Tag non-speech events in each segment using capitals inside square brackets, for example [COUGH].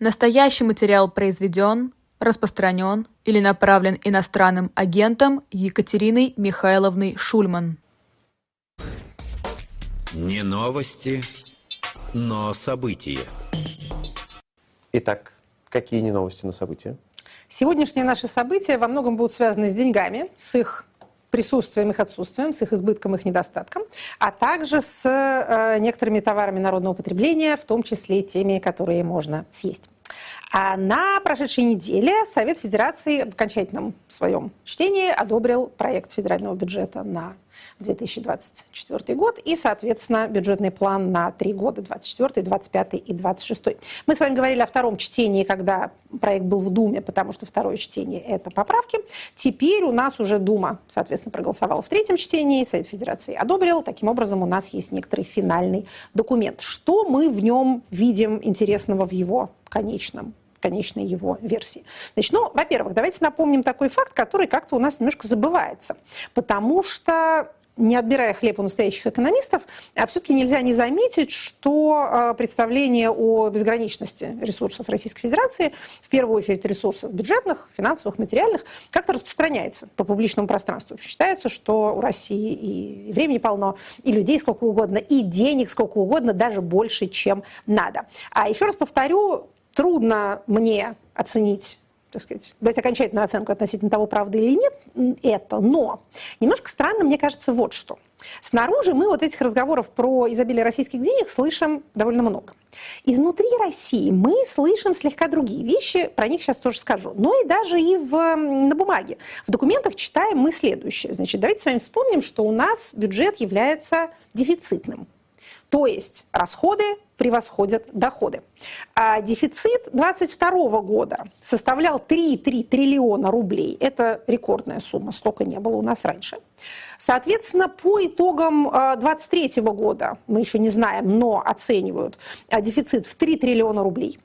Настоящий материал произведен, распространен или направлен иностранным агентом Екатериной Михайловной Шульман. Не новости, но события. Итак, какие не новости, но события? Сегодняшние наши события во многом будут связаны с деньгами, с их присутствием, их отсутствием, с их избытком, их недостатком, а также с э, некоторыми товарами народного потребления, в том числе теми, которые можно съесть. А на прошедшей неделе Совет Федерации в окончательном своем чтении одобрил проект федерального бюджета на 2024 год и, соответственно, бюджетный план на три года, 24, 25 и 26. Мы с вами говорили о втором чтении, когда проект был в Думе, потому что второе чтение – это поправки. Теперь у нас уже Дума, соответственно, проголосовала в третьем чтении, Совет Федерации одобрил. Таким образом, у нас есть некоторый финальный документ. Что мы в нем видим интересного в его конечном конечной его версии. Значит, ну, во-первых, давайте напомним такой факт, который как-то у нас немножко забывается. Потому что не отбирая хлеб у настоящих экономистов, а все-таки нельзя не заметить, что а, представление о безграничности ресурсов Российской Федерации, в первую очередь ресурсов бюджетных, финансовых, материальных, как-то распространяется по публичному пространству. Считается, что у России и времени полно, и людей сколько угодно, и денег сколько угодно, даже больше, чем надо. А еще раз повторю, трудно мне оценить так сказать, дать окончательную оценку относительно того, правда или нет это. Но немножко странно, мне кажется, вот что. Снаружи мы вот этих разговоров про изобилие российских денег слышим довольно много. Изнутри России мы слышим слегка другие вещи, про них сейчас тоже скажу. Но и даже и в, на бумаге. В документах читаем мы следующее. Значит, давайте с вами вспомним, что у нас бюджет является дефицитным. То есть расходы превосходят доходы. А дефицит 2022 года составлял 3,3 триллиона рублей. Это рекордная сумма, столько не было у нас раньше. Соответственно, по итогам 2023 года, мы еще не знаем, но оценивают а, дефицит в 3 триллиона рублей.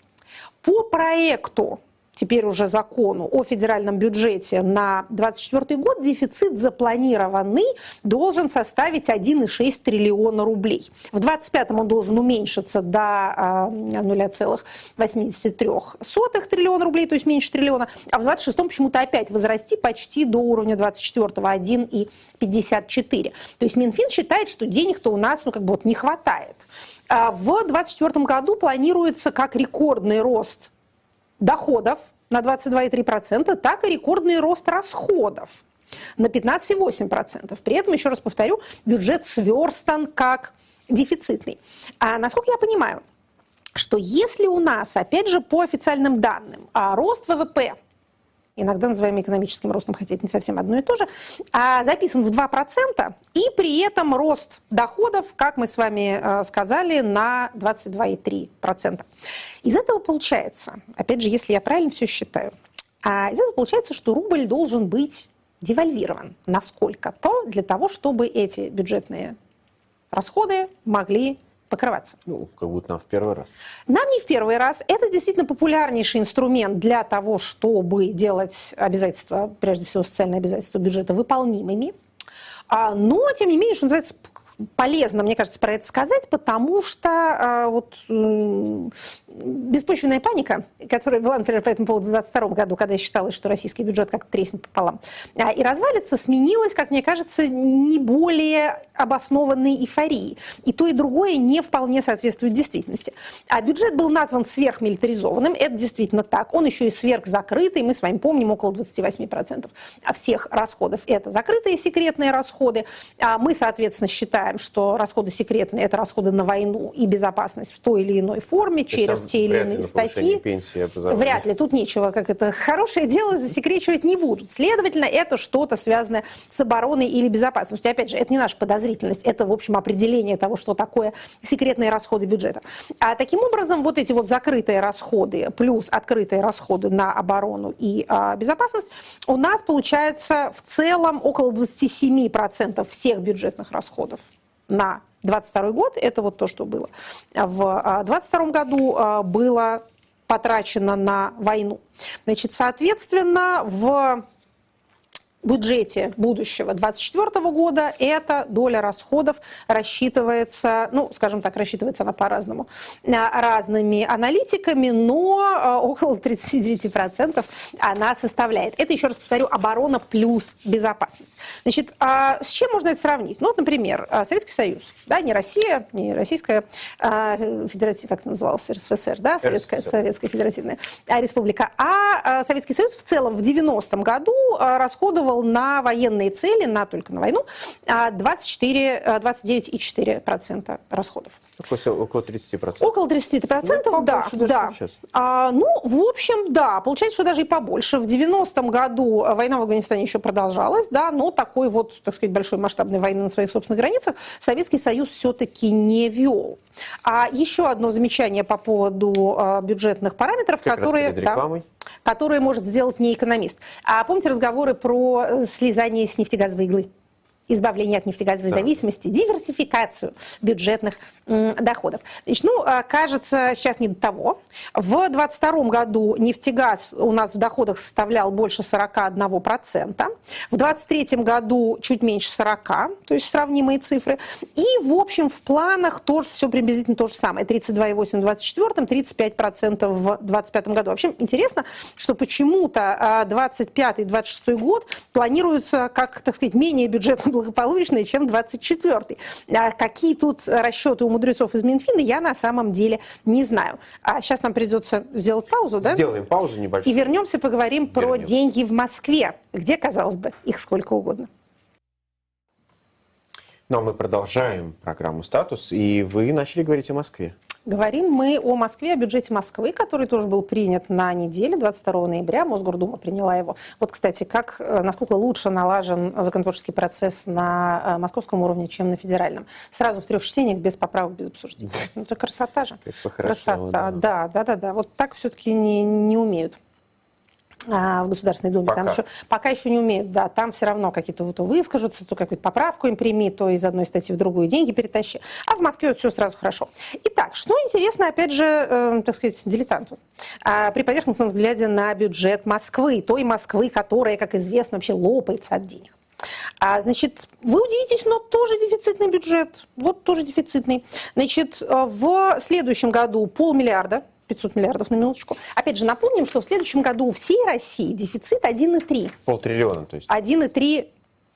По проекту теперь уже закону о федеральном бюджете на 2024 год дефицит запланированный должен составить 1,6 триллиона рублей. В 2025 он должен уменьшиться до 0,83 а, триллиона рублей, то есть меньше триллиона, а в 2026 почему-то опять возрасти почти до уровня 24 1,54. То есть Минфин считает, что денег-то у нас ну, как бы вот не хватает. А в 2024 году планируется как рекордный рост доходов на 22,3%, так и рекордный рост расходов на 15,8%. При этом, еще раз повторю, бюджет сверстан как дефицитный. А насколько я понимаю, что если у нас, опять же, по официальным данным, а рост ВВП иногда называем экономическим ростом, хотя это не совсем одно и то же, а записан в 2%, и при этом рост доходов, как мы с вами э, сказали, на 22,3%. Из этого получается, опять же, если я правильно все считаю, а из этого получается, что рубль должен быть девальвирован насколько-то для того, чтобы эти бюджетные расходы могли покрываться. Ну, как будто нам в первый раз. Нам не в первый раз. Это действительно популярнейший инструмент для того, чтобы делать обязательства, прежде всего социальные обязательства бюджета, выполнимыми. А, но, тем не менее, что называется, полезно, мне кажется, про это сказать, потому что а, вот беспочвенная паника, которая была, например, по этому поводу в 2022 году, когда считалось, что российский бюджет как-то треснет пополам, а, и развалится, сменилась, как мне кажется, не более обоснованной эйфорией. И то, и другое не вполне соответствует действительности. А бюджет был назван сверхмилитаризованным, это действительно так. Он еще и сверхзакрытый, мы с вами помним, около 28% всех расходов это закрытые секретные расходы. А мы, соответственно, считаем, что расходы секретные – это расходы на войну и безопасность в той или иной форме, через те или иные статьи. Пенсии, вряд ли. Тут нечего, как это хорошее дело засекречивать не будут. Следовательно, это что-то связанное с обороной или безопасностью. Опять же, это не наша подозрительность, это, в общем, определение того, что такое секретные расходы бюджета. А таким образом, вот эти вот закрытые расходы плюс открытые расходы на оборону и а, безопасность у нас получается в целом около 27% всех бюджетных расходов на 22 год, это вот то, что было. В 22 а, году а, было потрачено на войну. Значит, соответственно, в бюджете будущего 2024 года эта доля расходов рассчитывается, ну, скажем так, рассчитывается она по-разному, а, разными аналитиками, но а, около 39% она составляет. Это, еще раз повторю, оборона плюс безопасность. Значит, а с чем можно это сравнить? Ну, вот, например, Советский Союз, да, не Россия, не Российская Федеративная, как это называлось, РСФСР, да, Советская, Советская Федеративная Республика, а Советский Союз в целом в 90-м году расходовал расходовал на военные цели, на только на войну, 24, а, 29,4% а, расходов. Около, около 30%. Около 30%, ну, да. да. А, ну, в общем, да, получается, что даже и побольше. В 90-м году война в Афганистане еще продолжалась, да, но такой вот, так сказать, большой масштабной войны на своих собственных границах Советский Союз все-таки не вел. А еще одно замечание по поводу а, бюджетных параметров, как которые... Да, которые может сделать не экономист. А помните разговоры про э, слезание с нефтегазовой иглы? Избавление от нефтегазовой да. зависимости, диверсификацию бюджетных доходов. Значит, ну, а, кажется, сейчас не до того. В 2022 году нефтегаз у нас в доходах составлял больше 41%. В 2023 году чуть меньше 40, то есть сравнимые цифры. И, в общем, в планах тоже все приблизительно то же самое. 32,8 в 2024, 35% в 2025 году. Вообще интересно, что почему-то 2025-2026 а, год планируются как, так сказать, менее бюджетно благополучные, чем 24-й. А какие тут расчеты у мудрецов из Минфина, я на самом деле не знаю. А сейчас нам придется сделать паузу, да? Сделаем паузу небольшую. И вернемся, поговорим Вернемся. про деньги в Москве, где, казалось бы, их сколько угодно. Ну, а мы продолжаем программу «Статус», и вы начали говорить о Москве. Говорим мы о Москве, о бюджете Москвы, который тоже был принят на неделе, 22 ноября. Мосгордума приняла его. Вот, кстати, как, э, насколько лучше налажен законотворческий процесс на э, московском уровне, чем на федеральном. Сразу в трех чтениях, без поправок, без обсуждений. [LAUGHS] Ну, это красота же. Красота, да, да, да, да. Вот так все-таки не, не умеют. А, в Государственной Думе. Пока. Там еще, пока еще не умеют, да, там все равно какие-то вот выскажутся, то какую-то поправку им прими, то из одной статьи в другую деньги перетащи. А в Москве вот все сразу хорошо. Итак, что интересно, опять же, э, так сказать, дилетанту, э, при поверхностном взгляде на бюджет Москвы, той Москвы, которая, как известно, вообще лопается от денег. А, значит, вы удивитесь, но тоже дефицитный бюджет. Вот тоже дефицитный. Значит, э, в следующем году полмиллиарда 500 миллиардов на минуточку. Опять же, напомним, что в следующем году у всей России дефицит 1,3. Polтриллиона, то есть. 1,3,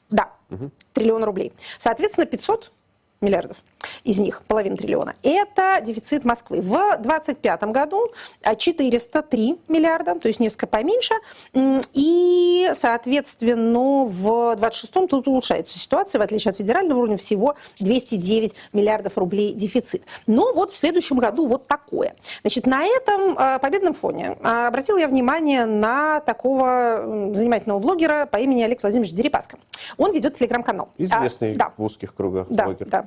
да, угу. триллиона рублей. Соответственно, 500 миллиардов из них половина триллиона. Это дефицит Москвы. В 2025 году 403 миллиарда, то есть несколько поменьше. И, соответственно, в 2026 тут улучшается ситуация, в отличие от федерального уровня, всего 209 миллиардов рублей дефицит. Но вот в следующем году вот такое. Значит, на этом э, победном фоне э, обратил я внимание на такого занимательного блогера по имени Олег Владимирович Дерипаска. Он ведет телеграм-канал. Известный а, да. в узких кругах да, блогер. Да,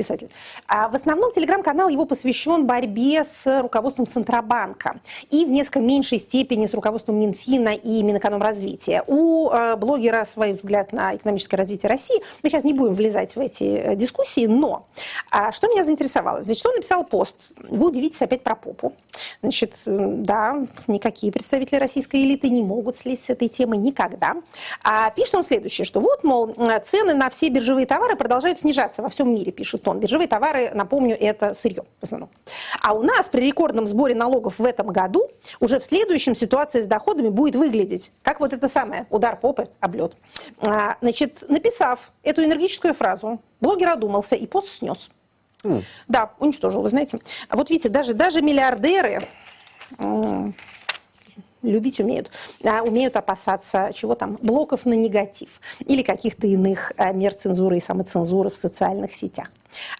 писатель. А в основном телеграм-канал его посвящен борьбе с руководством Центробанка и в несколько меньшей степени с руководством Минфина и Минэкономразвития. У э, блогера свой взгляд на экономическое развитие России. Мы сейчас не будем влезать в эти э, дискуссии, но а, что меня заинтересовало? Значит, он написал пост. Вы удивитесь опять про попу. Значит, да, никакие представители российской элиты не могут слезть с этой темы никогда. А пишет он следующее, что вот, мол, цены на все биржевые товары продолжают снижаться во всем мире, пишет он. Биржевые товары, напомню, это сырье в основном. А у нас при рекордном сборе налогов в этом году уже в следующем ситуация с доходами будет выглядеть как вот это самое, удар попы, облет. А, значит, написав эту энергическую фразу, блогер одумался и пост снес. Mm. Да, уничтожил, вы знаете. А вот видите, даже, даже миллиардеры любить умеют, а умеют опасаться чего там, блоков на негатив или каких-то иных а, мер цензуры и самоцензуры в социальных сетях.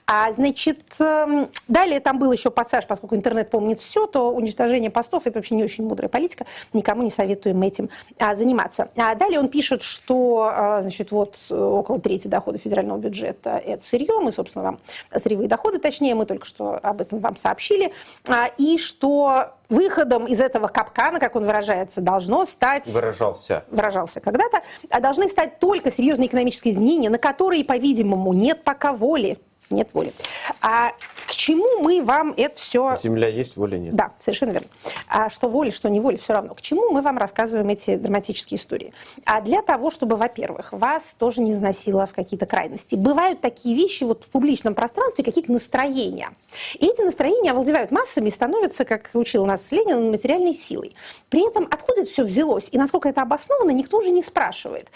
А, значит, эм, далее там был еще пассаж, поскольку интернет помнит все, то уничтожение постов – это вообще не очень мудрая политика, никому не советуем этим а, заниматься. А далее он пишет, что, а, значит, вот около трети дохода федерального бюджета – это сырье, мы, собственно, вам сырьевые доходы, точнее, мы только что об этом вам сообщили, а, и что выходом из этого капкана, как он выражается, должно стать... Выражался. Выражался когда-то. А должны стать только серьезные экономические изменения, на которые, по-видимому, нет пока воли нет воли. А к чему мы вам это все... Земля есть, воля нет. Да, совершенно верно. А что воля, что не воля, все равно. К чему мы вам рассказываем эти драматические истории? А для того, чтобы, во-первых, вас тоже не износило в какие-то крайности. Бывают такие вещи вот в публичном пространстве, какие-то настроения. И эти настроения овладевают массами и становятся, как учил нас Ленин, материальной силой. При этом откуда это все взялось и насколько это обосновано, никто уже не спрашивает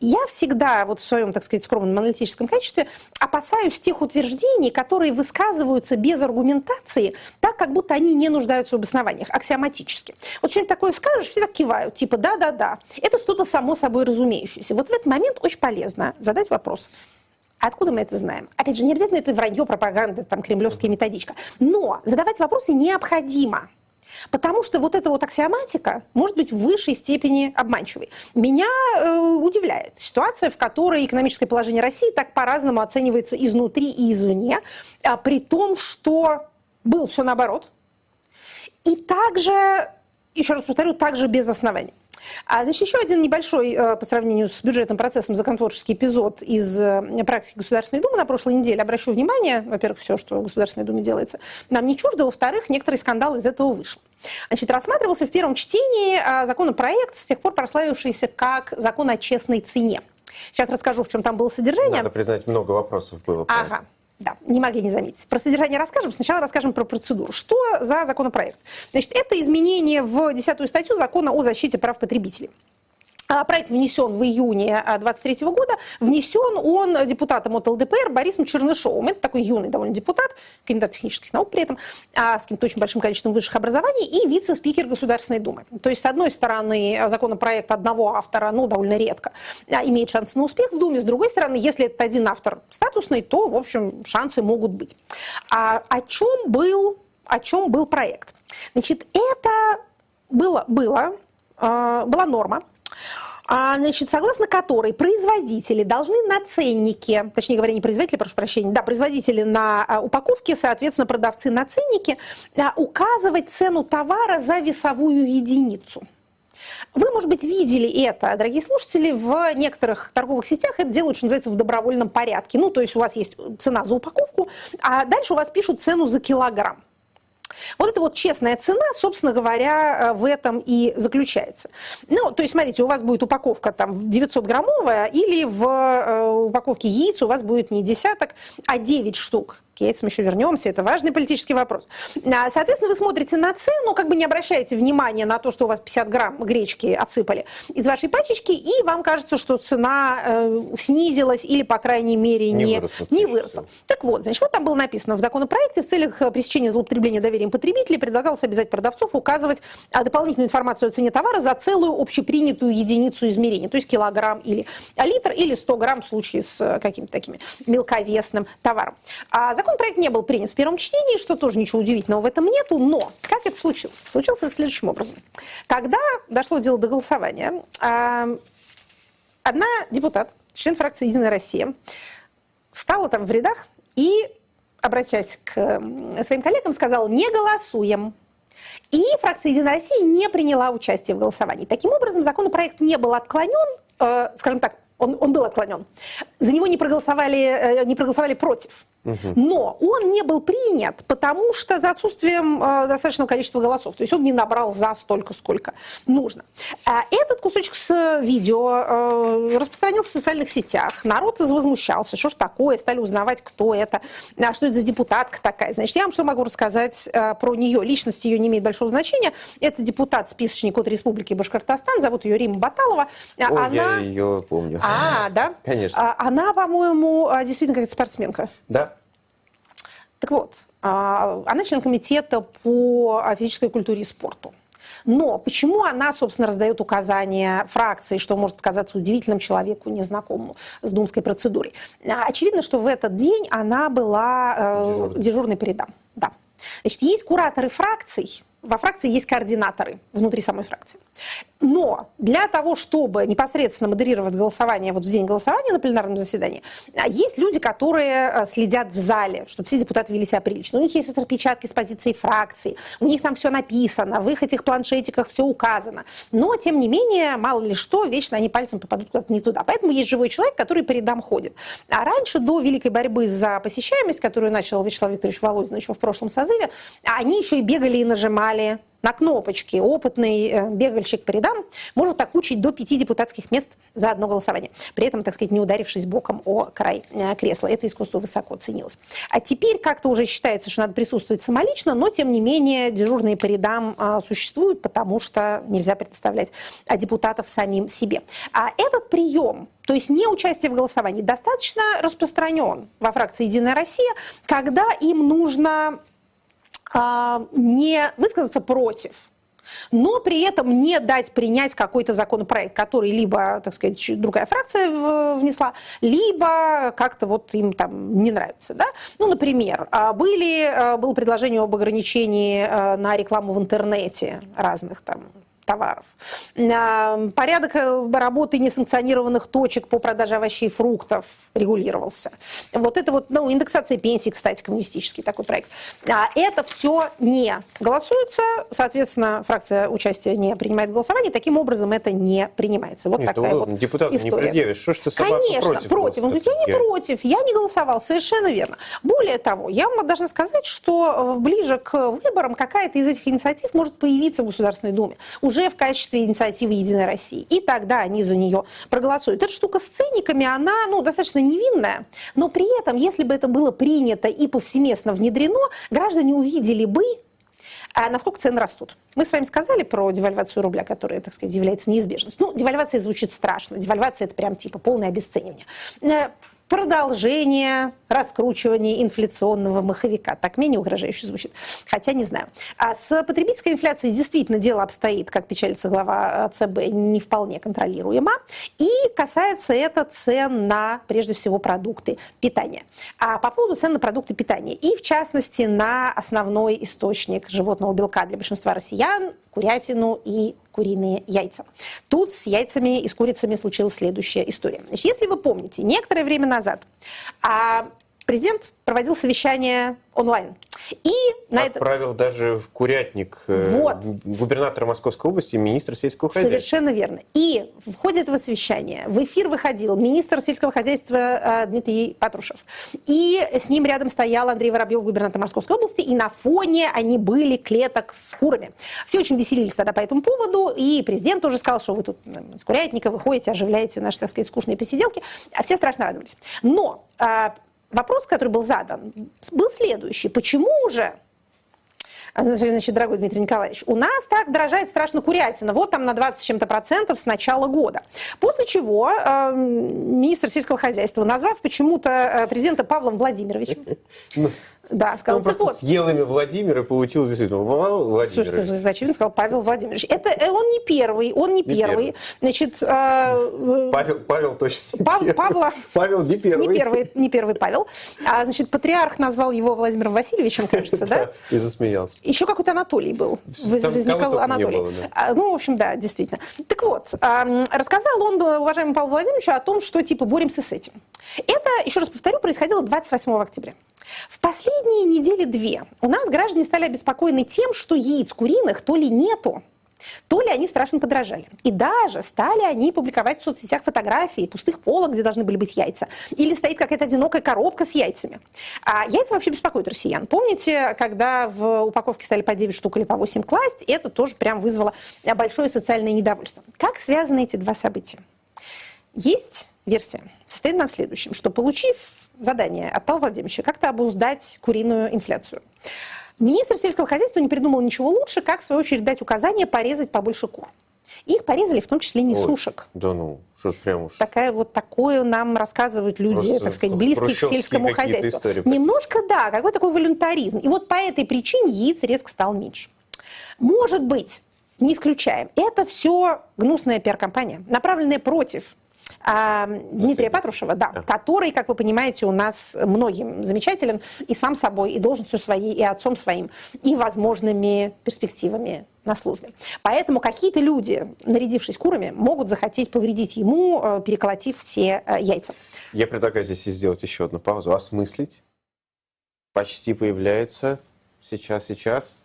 я всегда вот в своем, так сказать, скромном аналитическом качестве опасаюсь тех утверждений, которые высказываются без аргументации, так, как будто они не нуждаются в обоснованиях, аксиоматически. Вот что-нибудь такое скажешь, все так кивают, типа да-да-да. Это что-то само собой разумеющееся. Вот в этот момент очень полезно задать вопрос. Откуда мы это знаем? Опять же, не обязательно это вранье, пропаганда, там, кремлевская методичка. Но задавать вопросы необходимо. Потому что вот эта вот аксиоматика может быть в высшей степени обманчивой. Меня э, удивляет ситуация, в которой экономическое положение России так по-разному оценивается изнутри и извне, а при том, что было все наоборот. И также, еще раз повторю, также без оснований. А, значит, еще один небольшой э, по сравнению с бюджетным процессом законотворческий эпизод из э, практики Государственной Думы на прошлой неделе. Обращу внимание, во-первых, все, что в Государственной Думе делается, нам не чуждо, во-вторых, некоторый скандал из этого вышел. Значит, рассматривался в первом чтении а, законопроект, с тех пор прославившийся как закон о честной цене. Сейчас расскажу, в чем там было содержание. Надо признать, много вопросов было. Ага. Да, не могли не заметить. Про содержание расскажем. Сначала расскажем про процедуру. Что за законопроект? Значит, это изменение в 10 статью закона о защите прав потребителей. А, проект внесен в июне 2023 а, года. Внесен он депутатом от ЛДПР Борисом Чернышовым. Это такой юный довольно депутат, кандидат технических наук при этом, а, с каким-то очень большим количеством высших образований и вице-спикер Государственной Думы. То есть, с одной стороны, законопроект одного автора, ну, довольно редко, имеет шанс на успех в Думе. С другой стороны, если это один автор статусный, то, в общем, шансы могут быть. А о чем был, о чем был проект? Значит, это было, было, была норма, а, значит, согласно которой производители должны на ценнике, точнее говоря, не производители, прошу прощения, да, производители на а, упаковке, соответственно, продавцы на ценнике, а, указывать цену товара за весовую единицу. Вы, может быть, видели это, дорогие слушатели, в некоторых торговых сетях это делают, что называется, в добровольном порядке. Ну, то есть у вас есть цена за упаковку, а дальше у вас пишут цену за килограмм. Вот эта вот честная цена, собственно говоря, э, в этом и заключается. Ну, то есть, смотрите, у вас будет упаковка там 900-граммовая, или в э, упаковке яиц у вас будет не десяток, а 9 штук к яйцам еще вернемся, это важный политический вопрос. А, соответственно, вы смотрите на цену, как бы не обращаете внимания на то, что у вас 50 грамм гречки отсыпали из вашей пачечки, и вам кажется, что цена э, снизилась или, по крайней мере, не, не, выросла, не выросла. Так вот, значит, вот там было написано в законопроекте в целях э, пресечения злоупотребления доверием потребителей предлагалось обязать продавцов указывать а, дополнительную информацию о цене товара за целую общепринятую единицу измерения, то есть килограмм или литр, или 100 грамм в случае с э, каким-то таким мелковесным товаром. А закон Законопроект не был принят в первом чтении, что тоже ничего удивительного в этом нету, но как это случилось? Случилось это следующим образом. Когда дошло дело до голосования, а, одна депутат, член фракции «Единая Россия», встала там в рядах и, обращаясь к своим коллегам, сказала «не голосуем». И фракция «Единая Россия» не приняла участие в голосовании. Таким образом, законопроект не был отклонен, э, скажем так, он, он был отклонен. За него не проголосовали, э, не проголосовали против. Но он не был принят, потому что за отсутствием э, достаточного количества голосов. То есть он не набрал за столько, сколько нужно. А этот кусочек с видео э, распространился в социальных сетях. Народ возмущался, что ж такое, стали узнавать, кто это, а что это за депутатка такая. Значит, я вам что могу рассказать э, про нее. Личность ее не имеет большого значения. Это депутат-списочник от Республики Башкортостан, зовут ее Рима Баталова. О, она... я ее помню. А, да? Конечно. А, она, по-моему, действительно какая-то спортсменка. Да. Так вот, а, она член комитета по физической культуре и спорту. Но почему она, собственно, раздает указания фракции, что может показаться удивительным человеку, незнакомому с думской процедурой? А, очевидно, что в этот день она была э, дежурной, дежурной по рядам. Да. Значит, есть кураторы фракций, во фракции есть координаторы внутри самой фракции. Но для того, чтобы непосредственно модерировать голосование вот в день голосования на пленарном заседании, а, есть люди, которые а, следят в зале, чтобы все депутаты вели себя прилично. У них есть распечатки с позицией фракции, у них там все написано, в их этих планшетиках все указано. Но, тем не менее, мало ли что, вечно они пальцем попадут куда-то не туда. Поэтому есть живой человек, который по рядам ходит. А раньше, до великой борьбы за посещаемость, которую начал Вячеслав Викторович Володин еще в прошлом созыве, они еще и бегали и нажимали на кнопочки. Опытный э, бегальщик по рядам может окучить до пяти депутатских мест за одно голосование. При этом, так сказать, не ударившись боком о край э, кресла. Это искусство высоко ценилось. А теперь как-то уже считается, что надо присутствовать самолично, но, тем не менее, дежурные по рядам а, существуют, потому что нельзя предоставлять а, депутатов самим себе. А этот прием то есть не участие в голосовании достаточно распространен во фракции «Единая Россия», когда им нужно не высказаться против, но при этом не дать принять какой-то законопроект, который либо, так сказать, другая фракция внесла, либо как-то вот им там не нравится. Да? Ну, например, а, были, а, было предложение об ограничении на рекламу в интернете разных там товаров. Порядок э, работы несанкционированных точек по продаже овощей и фруктов регулировался. Вот это вот, ну, индексация пенсий, кстати, коммунистический такой проект. А это все не голосуется, соответственно, фракция участия не принимает голосование, таким образом это не принимается. Вот Нет, такая вот Депутаты не предъявишь, что ж ты Конечно, против? против. Он говорит, я не против, я не голосовал, совершенно верно. Более того, я вам должна сказать, что э, ближе к выборам какая-то из этих инициатив может появиться в Государственной Думе. Уже в качестве инициативы «Единой России». И тогда они за нее проголосуют. Эта штука с ценниками, она ну, достаточно невинная, но при этом, если бы это было принято и повсеместно внедрено, граждане увидели бы, а насколько цены растут. Мы с вами сказали про девальвацию рубля, которая, так сказать, является неизбежностью. Ну, девальвация звучит страшно. Девальвация – это прям типа полное обесценивание. Э, продолжение раскручивания инфляционного маховика. Так менее угрожающе звучит. Хотя не знаю. А с потребительской инфляцией действительно дело обстоит, как печалится глава ЦБ, не вполне контролируемо. И касается это цен на, прежде всего, продукты питания. А по поводу цен на продукты питания. И, в частности, на основной источник животного белка для большинства россиян – курятину и куриные яйца. Тут с яйцами и с курицами случилась следующая история. Значит, если вы помните, некоторое время назад а, президент проводил совещание онлайн. И на Отправил это... даже в курятник э, вот. губернатора Московской области министра сельского хозяйства. Совершенно верно. И в ходе этого совещания в эфир выходил министр сельского хозяйства э, Дмитрий Патрушев. И с ним рядом стоял Андрей Воробьев, губернатор Московской области. И на фоне они были клеток с курами. Все очень веселились тогда по этому поводу. И президент тоже сказал, что вы тут с курятника выходите, оживляете наши, так сказать, скучные посиделки. А все страшно радовались. Но а, вопрос, который был задан, был следующий. Почему же значит, дорогой Дмитрий Николаевич, у нас так дорожает страшно курятина, вот там на 20 с чем-то процентов с начала года. После чего э, министр сельского хозяйства, назвав почему-то э, президента Павлом Владимировичем, [LAUGHS] ну, да, сказал, он просто вот. съел имя Владимир и получил действительно Павел Владимирович. Слушай, очевидно сказал Павел Владимирович. Это э, он не первый, он не, не первый. первый. Значит, э, Павел, Павел точно. Пав, Павла. [LAUGHS] Павел не первый. Не первый, не первый Павел. А, значит, патриарх назвал его Владимиром Васильевичем, кажется, [LAUGHS] да? И засмеялся. Еще какой-то Анатолий был. Возникал Анатолий. А, ну, в общем, да, действительно. Так вот, рассказал он, уважаемый Павел Владимирович, о том, что типа боремся с этим. Это, еще раз повторю, происходило 28 октября. В последние недели две у нас граждане стали обеспокоены тем, что яиц куриных то ли нету, то ли они страшно подражали. И даже стали они публиковать в соцсетях фотографии пустых полок, где должны были быть яйца. Или стоит какая-то одинокая коробка с яйцами. А яйца вообще беспокоят россиян. Помните, когда в упаковке стали по 9 штук или по 8 класть, это тоже прям вызвало большое социальное недовольство. Как связаны эти два события? Есть версия. Состоит она в следующем, что получив задание от Павла Владимировича как-то обуздать куриную инфляцию, министр сельского хозяйства не придумал ничего лучше, как в свою очередь дать указание порезать побольше кур. Их порезали в том числе не сушек. Да ну, что прям уж. Такая вот такое нам рассказывают люди, Просто так сказать, близкие к сельскому хозяйству. Истории. Немножко, да, какой такой волюнтаризм. И вот по этой причине яиц резко стал меньше. Может быть, не исключаем, это все гнусная пиар-компания, направленная против Дмитрия Патрушева, да, да, который, как вы понимаете, у нас многим замечателен и сам собой, и должностью своей, и отцом своим, и возможными перспективами на службе. Поэтому какие-то люди, нарядившись курами, могут захотеть повредить ему, э, переколотив все э, яйца. Я предлагаю здесь сделать еще одну паузу, осмыслить. Почти появляется сейчас, сейчас.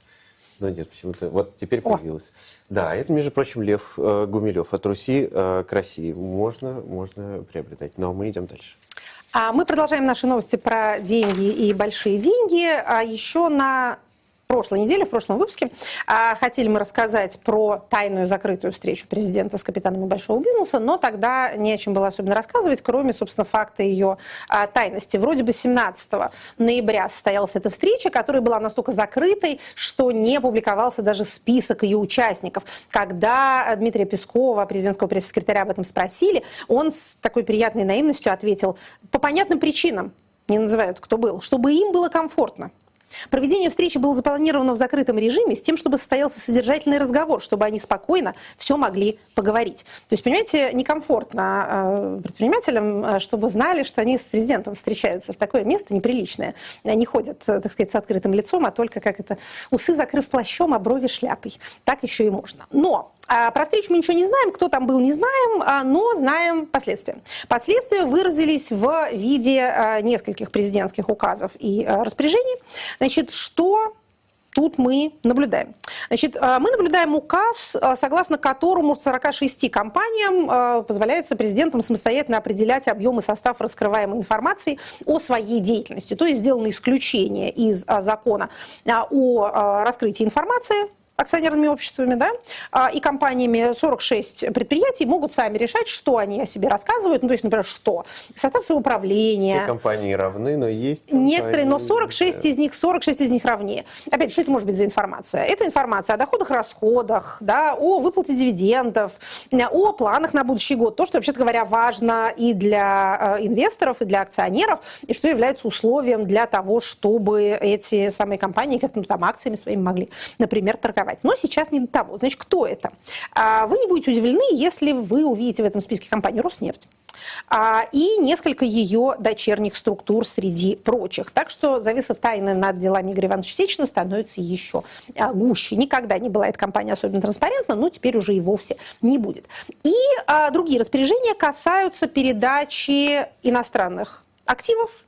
Но нет, почему-то. Вот теперь появилось. О. Да, это, между прочим, Лев э, Гумилев от Руси э, к России. Можно, можно приобретать. Но мы идем дальше. А мы продолжаем наши новости про деньги и большие деньги. А еще на прошлой неделе, в прошлом выпуске, а, хотели мы рассказать про тайную закрытую встречу президента с капитанами большого бизнеса, но тогда не о чем было особенно рассказывать, кроме, собственно, факта ее а, тайности. Вроде бы 17 ноября состоялась эта встреча, которая была настолько закрытой, что не публиковался даже список ее участников. Когда Дмитрия Пескова, президентского пресс-секретаря, об этом спросили, он с такой приятной наивностью ответил, по понятным причинам, не называют, кто был, чтобы им было комфортно. Проведение встречи было запланировано в закрытом режиме с тем, чтобы состоялся содержательный разговор, чтобы они спокойно все могли поговорить. То есть, понимаете, некомфортно э, предпринимателям, э, чтобы знали, что они с президентом встречаются в такое место неприличное. Они ходят, э, так сказать, с открытым лицом, а только как это, усы закрыв плащом, а брови шляпой. Так еще и можно. Но а про встречу мы ничего не знаем, кто там был, не знаем, а, но знаем последствия. Последствия выразились в виде а, нескольких президентских указов и распоряжений. Значит, что тут мы наблюдаем? Значит, мы наблюдаем указ, согласно которому 46 компаниям позволяется президентам самостоятельно определять объем и состав раскрываемой информации о своей деятельности. То есть сделано исключение из закона о раскрытии информации акционерными обществами да, а, и компаниями 46 предприятий могут сами решать, что они о себе рассказывают. Ну, то есть, например, что? Состав своего управления. Все компании равны, но есть компании... Некоторые, но 46 да. из них, 46 из них равнее. Опять, что это может быть за информация? Это информация о доходах, расходах, да, о выплате дивидендов, о планах на будущий год. То, что, вообще-то говоря, важно и для э, инвесторов, и для акционеров, и что является условием для того, чтобы эти самые компании как-то там акциями своими могли, например, торговать формировать. Но сейчас не до того. Значит, кто это? А, вы не будете удивлены, если вы увидите в этом списке компанию «Роснефть» а, и несколько ее дочерних структур среди прочих. Так что завеса тайны над делами Игоря Ивановича Сечина становится еще а, гуще. Никогда не была эта компания особенно транспарентна, но теперь уже и вовсе не будет. И другие распоряжения касаются передачи иностранных активов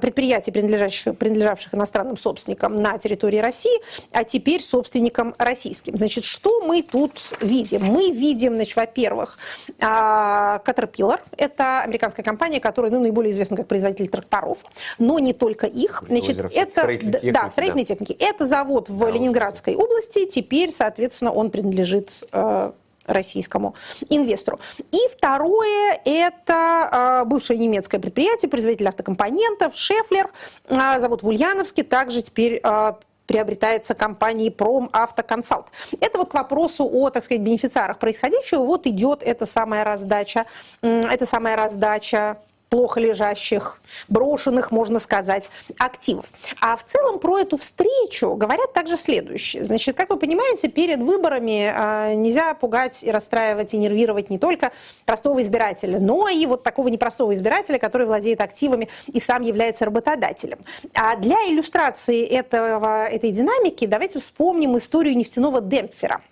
предприятий, принадлежащих, принадлежавших иностранным собственникам на территории России, а теперь собственникам российским. Значит, что мы тут видим? Мы видим, значит, во-первых, а, Caterpillar. Это американская компания, которая ну, наиболее известна как производитель тракторов, но не только их. Значит, это, строительной техники, да, строительной да. техники. Это завод в да, Ленинградской области. Теперь, соответственно, он принадлежит э, российскому инвестору. И второе – это э, бывшее немецкое предприятие, производитель автокомпонентов, Шефлер, э, завод в Ульяновске, также теперь э, приобретается компанией Промавтоконсалт. Это вот к вопросу о, так сказать, бенефициарах происходящего. Вот идет эта самая раздача, эта самая раздача плохо лежащих, брошенных, можно сказать, активов. А в целом про эту встречу говорят также следующее. Значит, как вы понимаете, перед выборами а, нельзя пугать и расстраивать, и нервировать не только простого избирателя, но и вот такого непростого избирателя, который владеет активами и сам является работодателем. А для иллюстрации этого, этой динамики давайте вспомним историю нефтяного демпфера.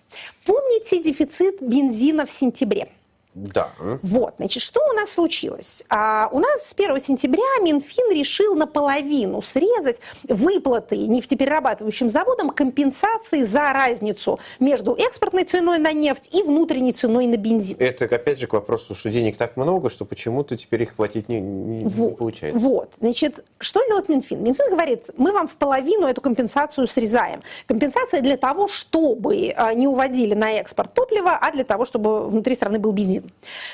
Помните дефицит бензина в сентябре? Да. Вот, значит, что у нас случилось? А, у нас с 1 сентября Минфин решил наполовину срезать выплаты нефтеперерабатывающим заводам компенсации за разницу между экспортной ценой на нефть и внутренней ценой на бензин. Это, опять же, к вопросу, что денег так много, что почему-то теперь их платить не, не, вот, не получается. Вот, значит, что делает Минфин? Минфин говорит, мы вам в половину эту компенсацию срезаем. Компенсация для того, чтобы а, не уводили на экспорт топлива, а для того, чтобы внутри страны был бензин.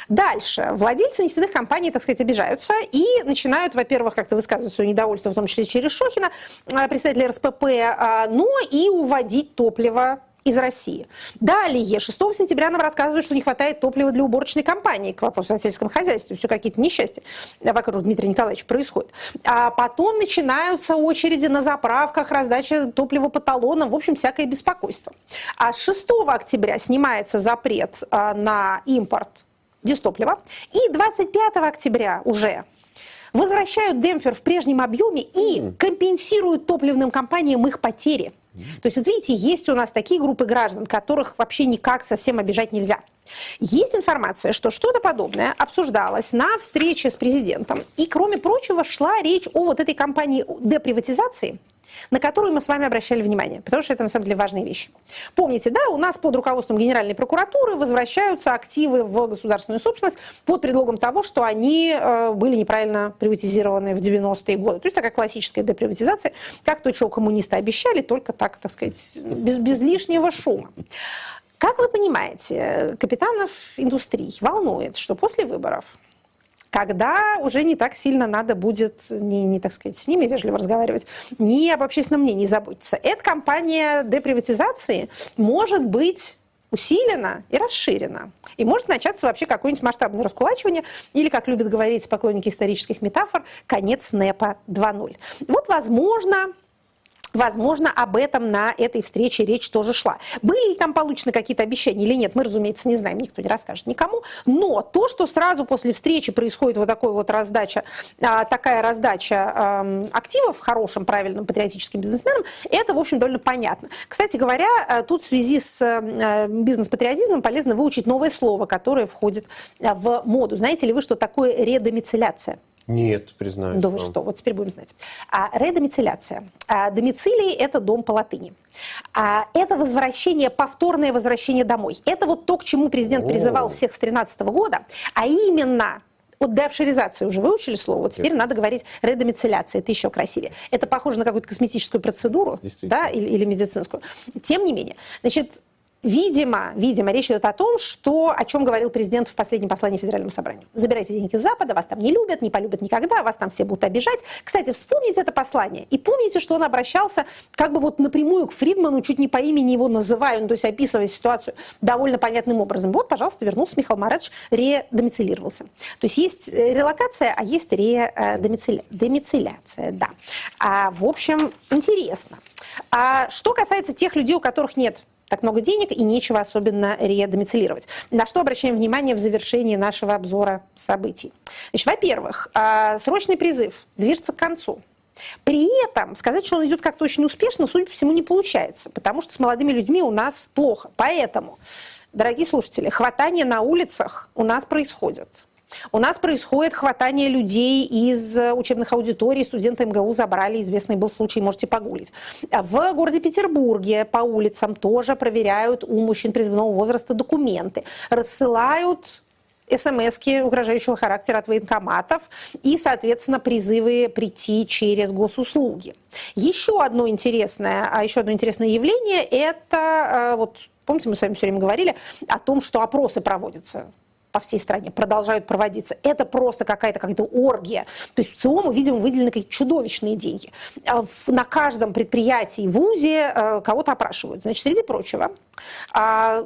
Дальше. Владельцы нефтяных компаний, так сказать, обижаются и начинают, во-первых, как-то высказывать свое недовольство, в том числе через Шохина, э, представителей РСПП, э, но и уводить топливо из России. Далее, 6 сентября нам рассказывают, что не хватает топлива для уборочной кампании к вопросу о сельском хозяйстве. Все какие-то несчастья вокруг Дмитрия Николаевича происходят. А потом начинаются очереди на заправках, раздача топлива по талонам, в общем, всякое беспокойство. А 6 октября снимается запрет а, на импорт дистоплива. И 25 октября уже возвращают демпфер в прежнем объеме и компенсируют топливным компаниям их потери. То есть, вот видите, есть у нас такие группы граждан, которых вообще никак совсем обижать нельзя. Есть информация, что что-то подобное обсуждалось на встрече с президентом. И, кроме прочего, шла речь о вот этой кампании деприватизации, на которую мы с вами обращали внимание, потому что это на самом деле важные вещи. Помните, да, у нас под руководством Генеральной прокуратуры возвращаются активы в государственную собственность под предлогом того, что они э, были неправильно приватизированы в 90-е годы. То есть такая классическая деприватизация, как то, что коммунисты обещали, только так, так сказать, без, без лишнего шума. Как вы понимаете, капитанов индустрий волнует, что после выборов когда уже не так сильно надо будет, не, не так сказать, с ними вежливо разговаривать, не об общественном мнении заботиться. Эта кампания деприватизации может быть усилена и расширена. И может начаться вообще какое-нибудь масштабное раскулачивание, или, как любят говорить поклонники исторических метафор, конец НЭПа 2.0. Вот, возможно, Возможно, об этом на этой встрече речь тоже шла. Были ли там получены какие-то обещания или нет, мы, разумеется, не знаем, никто не расскажет никому. Но то, что сразу после встречи происходит вот такой вот раздача, а, такая раздача активов хорошим, правильным, патриотическим бизнесменам, это, в общем, довольно понятно. Кстати говоря, э, тут в связи с э, бизнес-патриотизмом полезно выучить новое слово, которое входит э, в моду. Знаете ли вы, что такое редомицеляция? Нет, признаю. Да вы что, вот теперь будем знать. А, редомицеляция. А, домицилий – это дом по латыни. А, это возвращение, повторное возвращение домой. Это вот то, к чему президент О. призывал всех с 2013 года, а именно вот деофшоризация уже выучили слово, вот теперь Нет. надо говорить редомицеляция, это еще красивее. Это похоже на какую-то косметическую процедуру да, или, или медицинскую. Тем не менее, значит, Видимо, видимо, речь идет о том, что, о чем говорил президент в последнем послании Федеральному собранию. Забирайте деньги с Запада, вас там не любят, не полюбят никогда, вас там все будут обижать. Кстати, вспомните это послание и помните, что он обращался как бы вот напрямую к Фридману, чуть не по имени его называя, ну, то есть описывая ситуацию довольно понятным образом. Вот, пожалуйста, вернулся Михаил Марадович, редомицилировался. То есть есть э, релокация, а есть редомицеляция, да. А, в общем, интересно. А что касается тех людей, у которых нет так много денег и нечего особенно редомицилировать. На что обращаем внимание в завершении нашего обзора событий? Значит, во-первых, а, срочный призыв движется к концу. При этом сказать, что он идет как-то очень успешно, судя по всему, не получается, потому что с молодыми людьми у нас плохо. Поэтому, дорогие слушатели, хватание на улицах у нас происходит. У нас происходит хватание людей из э, учебных аудиторий. Студенты МГУ забрали, известный был случай, можете погуглить. В городе Петербурге по улицам тоже проверяют у мужчин призывного возраста документы. Рассылают смс угрожающего характера от военкоматов и, соответственно, призывы прийти через госуслуги. Еще одно интересное, а еще одно интересное явление – это, э, вот помните, мы с вами все время говорили о том, что опросы проводятся по всей стране продолжают проводиться. Это просто какая-то какая-то оргия. То есть в ЦИОМу, видимо, выделены какие-то чудовищные деньги. А на каждом предприятии, вузе э, кого-то опрашивают. Значит, среди прочего, а,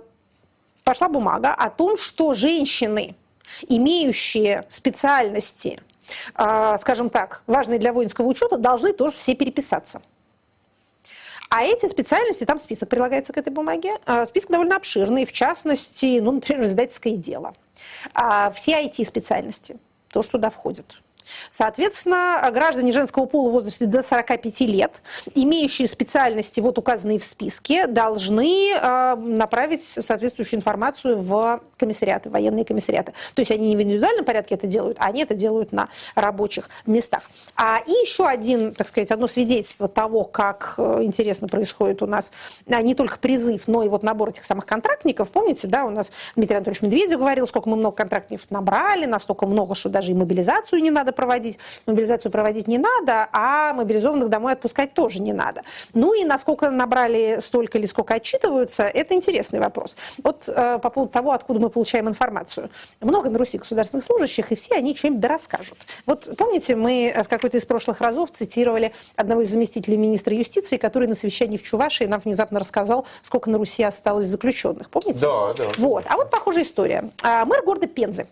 пошла бумага о том, что женщины, имеющие специальности, а, скажем так, важные для воинского учета, должны тоже все переписаться. А эти специальности, там список прилагается к этой бумаге, список довольно обширный, в частности, ну, например, издательское дело. А все IT-специальности, то, что туда входит. Соответственно, граждане женского пола в возрасте до 45 лет, имеющие специальности, вот указанные в списке, должны э, направить соответствующую информацию в комиссариаты, военные комиссариаты. То есть они не в индивидуальном порядке это делают, а они это делают на рабочих местах. А и еще один, так сказать, одно свидетельство того, как э, интересно происходит у нас а, не только призыв, но и вот набор этих самых контрактников. Помните, да, у нас Дмитрий Анатольевич Медведев говорил, сколько мы много контрактников набрали, настолько много, что даже и мобилизацию не надо проводить. Мобилизацию проводить не надо, а мобилизованных домой отпускать тоже не надо. Ну и насколько набрали столько или сколько отчитываются, это интересный вопрос. Вот э, по поводу того, откуда мы получаем информацию. Много на Руси государственных служащих, и все они что-нибудь расскажут. Вот помните, мы в какой-то из прошлых разов цитировали одного из заместителей министра юстиции, который на совещании в Чувашии нам внезапно рассказал, сколько на Руси осталось заключенных. Помните? Да, да. Вот. А вот похожая история. А, мэр города Пензы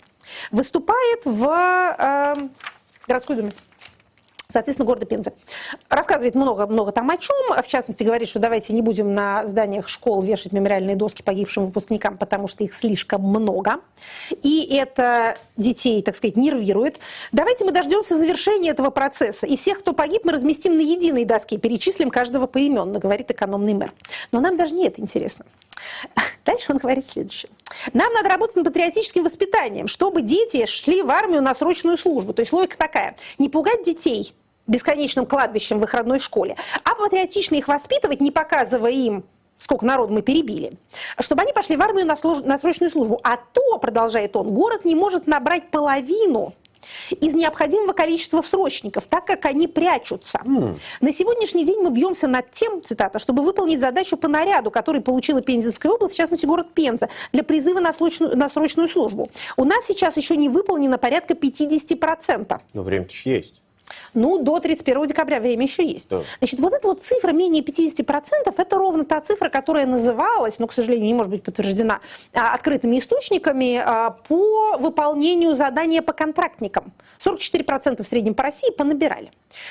выступает в э, городской думе. соответственно, города Пензы. Рассказывает много-много там о чем. В частности, говорит, что давайте не будем на зданиях школ вешать мемориальные доски погибшим выпускникам, потому что их слишком много. И это детей, так сказать, нервирует. Давайте мы дождемся завершения этого процесса. И всех, кто погиб, мы разместим на единой доске, перечислим каждого поименно, говорит экономный мэр. Но нам даже не это интересно. [LAUGHS] Дальше он говорит следующее. Нам надо работать над патриотическим воспитанием, чтобы дети шли в армию на срочную службу. То есть логика такая. Не пугать детей бесконечным кладбищем в их родной школе, а патриотично их воспитывать, не показывая им сколько народу мы перебили, чтобы они пошли в армию на, служ... на срочную службу. А то, продолжает он, город не может набрать половину из необходимого количества срочников, так как они прячутся. Mm. На сегодняшний день мы бьемся над тем, цитата, чтобы выполнить задачу по наряду, который получила Пензенская область, в частности город Пенза, для призыва на срочную, на срочную службу. У нас сейчас еще не выполнено порядка 50%. Но время-то есть. Ну, до 31 декабря время еще есть. Да. Значит, вот эта вот цифра менее 50%, это ровно та цифра, которая называлась, но, к сожалению, не может быть подтверждена а, открытыми источниками а, по выполнению задания по контрактникам. 44% в среднем по России понабирали.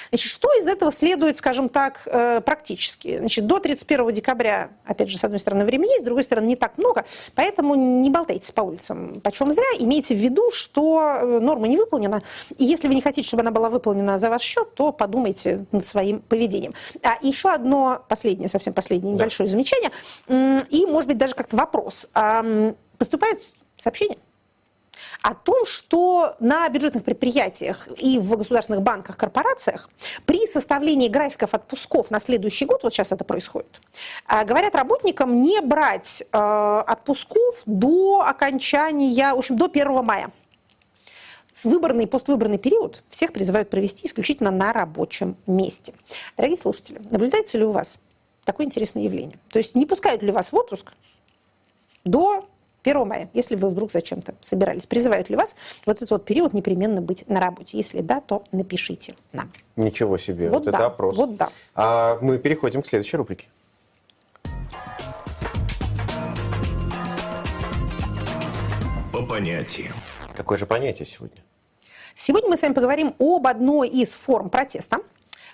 Значит, что из этого следует, скажем так, э, практически? Значит, до 31 декабря, опять же, с одной стороны, время есть, с другой стороны, не так много, поэтому не болтайтесь по улицам. Почем зря, имейте в виду, что э, норма не выполнена, и если вы не хотите, чтобы она была выполнена за ваш счет, то подумайте над своим поведением. А еще одно последнее, совсем последнее небольшое да. замечание, и, может быть, даже как-то вопрос. Поступают сообщения о том, что на бюджетных предприятиях и в государственных банках, корпорациях при составлении графиков отпусков на следующий год, вот сейчас это происходит, а, говорят работникам не брать э, отпусков до окончания, в общем, до 1 мая выборный и поствыборный период всех призывают провести исключительно на рабочем месте. Дорогие слушатели, наблюдается ли у вас такое интересное явление? То есть не пускают ли вас в отпуск до 1 мая, если вы вдруг зачем-то собирались. Призывают ли вас вот этот вот период непременно быть на работе? Если да, то напишите нам. Ничего себе, вот, вот да, это опрос. Вот да. А мы переходим к следующей рубрике. По понятиям. Какое же понятие сегодня? Сегодня мы с вами поговорим об одной из форм протеста,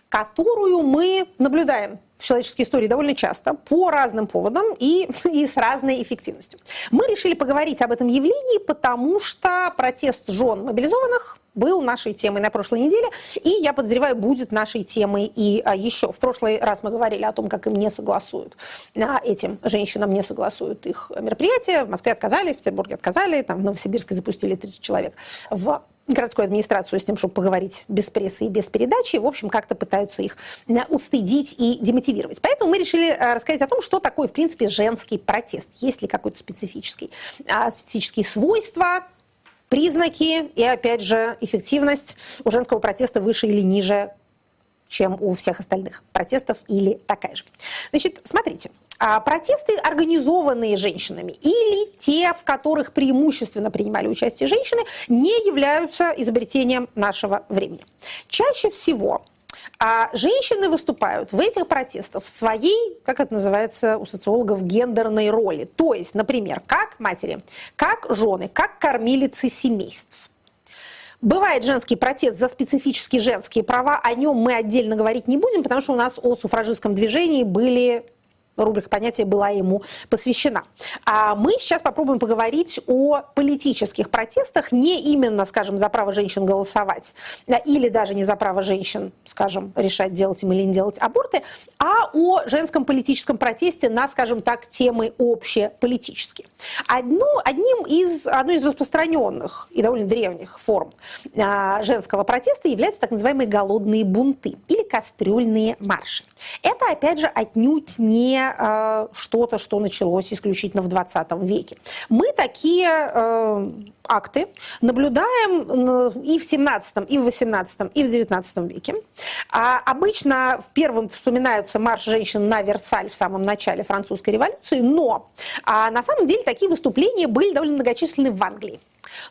которую мы наблюдаем в человеческой истории довольно часто по разным поводам и, [LAUGHS] и с разной эффективностью. Мы решили поговорить об этом явлении, потому что протест жен мобилизованных был нашей темой на прошлой неделе, и я подозреваю, будет нашей темой и а, еще. В прошлый раз мы говорили о том, как им не согласуют, а, этим женщинам не согласуют их мероприятия. В Москве отказали, в Петербурге отказали, там в Новосибирске запустили 30 человек в городскую администрацию с тем, чтобы поговорить без прессы и без передачи. В общем, как-то пытаются их устыдить и демотивировать. Поэтому мы решили э, рассказать о том, что такое, в принципе, женский протест. Есть ли какой-то специфический, а, специфические свойства, признаки и, опять же, эффективность у женского протеста выше или ниже, чем у всех остальных протестов или такая же. Значит, смотрите. А протесты, организованные женщинами, или те, в которых преимущественно принимали участие женщины, не являются изобретением нашего времени. Чаще всего а женщины выступают в этих протестах в своей, как это называется у социологов, гендерной роли. То есть, например, как матери, как жены, как кормилицы семейств. Бывает женский протест за специфические женские права, о нем мы отдельно говорить не будем, потому что у нас о суфражистском движении были рубрика понятия была ему посвящена. А мы сейчас попробуем поговорить о политических протестах, не именно, скажем, за право женщин голосовать, или даже не за право женщин, скажем, решать, делать им или не делать аборты, а о женском политическом протесте на, скажем так, темы общеполитические. Одну, одним из, одной из распространенных и довольно древних форм а, женского протеста являются так называемые голодные бунты или кастрюльные марши. Это, опять же, отнюдь не э, что-то, что началось исключительно в 20 веке. Мы такие э, акты наблюдаем и в 17, и в 18, и в 19 веке. А обычно первом вспоминаются марш женщин на Версаль в самом начале французской революции, но а на самом деле такие выступления были довольно многочисленны в Англии.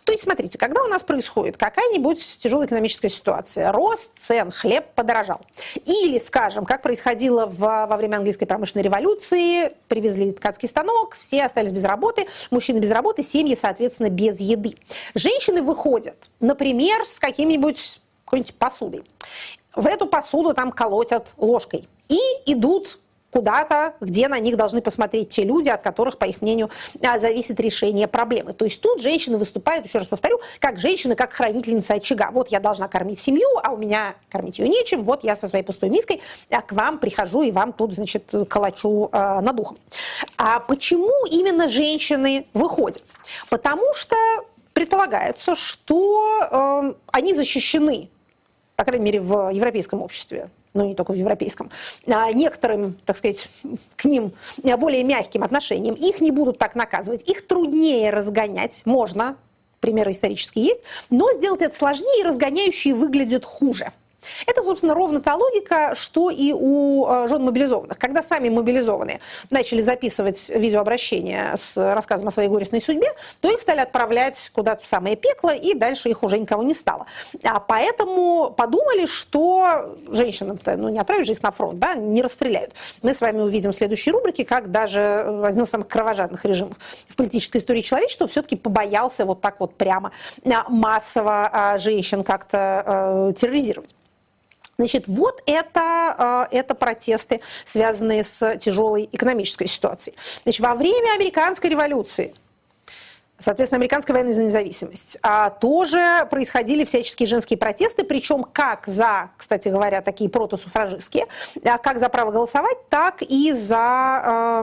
То есть, смотрите, когда у нас происходит какая-нибудь тяжелая экономическая ситуация, рост цен, хлеб подорожал, или, скажем, как происходило в, во время английской промышленной революции, привезли ткацкий станок, все остались без работы, мужчины без работы, семьи, соответственно, без еды. Женщины выходят, например, с каким-нибудь какой-нибудь посудой. в эту посуду там колотят ложкой и идут куда-то, где на них должны посмотреть те люди, от которых, по их мнению, а, зависит решение проблемы. То есть тут женщины выступают, еще раз повторю, как женщины, как хранительница очага. Вот я должна кормить семью, а у меня кормить ее нечем, вот я со своей пустой миской а к вам прихожу и вам тут, значит, калачу э, над ухом. А почему именно женщины выходят? Потому что предполагается, что э, они защищены, по крайней мере, в европейском обществе, но не только в европейском, а некоторым, так сказать, к ним более мягким отношениям. Их не будут так наказывать, их труднее разгонять, можно, примеры исторические есть, но сделать это сложнее, и разгоняющие выглядят хуже. Это, собственно, ровно та логика, что и у э, жен мобилизованных. Когда сами мобилизованные начали записывать видеообращение с рассказом о своей горестной судьбе, то их стали отправлять куда-то в самое пекло, и дальше их уже никого не стало. А поэтому подумали, что женщинам-то, ну не отправить же их на фронт, да, не расстреляют. Мы с вами увидим в следующей рубрике, как даже один из самых кровожадных режимов в политической истории человечества все-таки побоялся вот так вот прямо а, массово а, женщин как-то э, терроризировать. Значит, вот это, э, это протесты, связанные с тяжелой экономической ситуацией. Значит, во время американской революции соответственно, американская война за независимость, а, тоже происходили всяческие женские протесты, причем как за, кстати говоря, такие протосуфражистские, а, как за право голосовать, так и за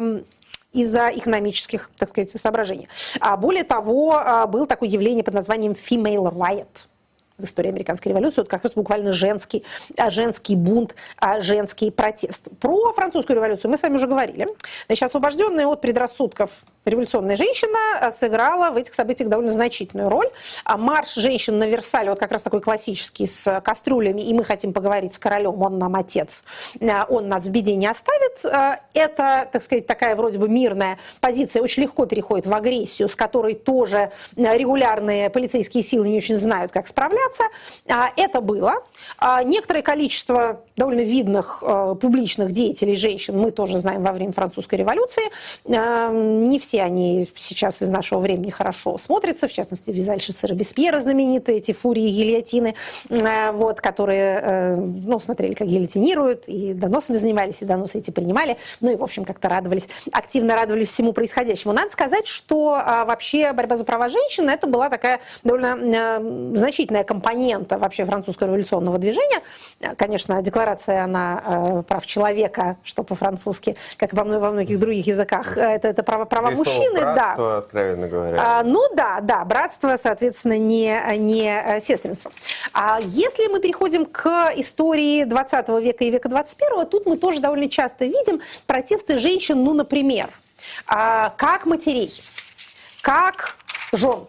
из-за экономических, так сказать, соображений. А более того, а, было такое явление под названием female riot – в истории американской революции, вот как раз буквально женский, а, женский бунт, а, женский протест. Про французскую революцию мы с вами уже говорили. Значит, освобожденная от предрассудков революционная женщина а, сыграла в этих событиях довольно значительную роль. Марш женщин на Версале, вот как раз такой классический, с кастрюлями, и мы хотим поговорить с королем, он нам отец, он нас в беде не оставит. Это, так сказать, такая вроде бы мирная позиция, очень легко переходит в агрессию, с которой тоже регулярные полицейские силы не очень знают, как справляться. А, это было. А, некоторое количество довольно видных э, публичных деятелей, женщин, мы тоже знаем во время французской революции. А, не все они сейчас из нашего времени хорошо смотрятся, в частности, вязальщица Робеспьера знаменитые, эти фурии гильотины, вот, которые э, ну, смотрели, как гильотинируют, и доносами занимались, и доносы эти принимали, ну и, в общем, как-то радовались, активно радовались всему происходящему. Надо сказать, что вообще борьба за права женщин это была такая довольно э, значительная компонента вообще французского революционного движения. Конечно, декларация она э, прав человека, что по-французски, как во, многих других языках, э, это, это право, права мужчины. Братство, да. откровенно говоря. А, ну да, да, братство, соответственно, не, не э, сестринство. А если мы переходим к истории 20 века и века 21, тут мы тоже довольно часто видим протесты женщин, ну, например, а, как матерей, как жен.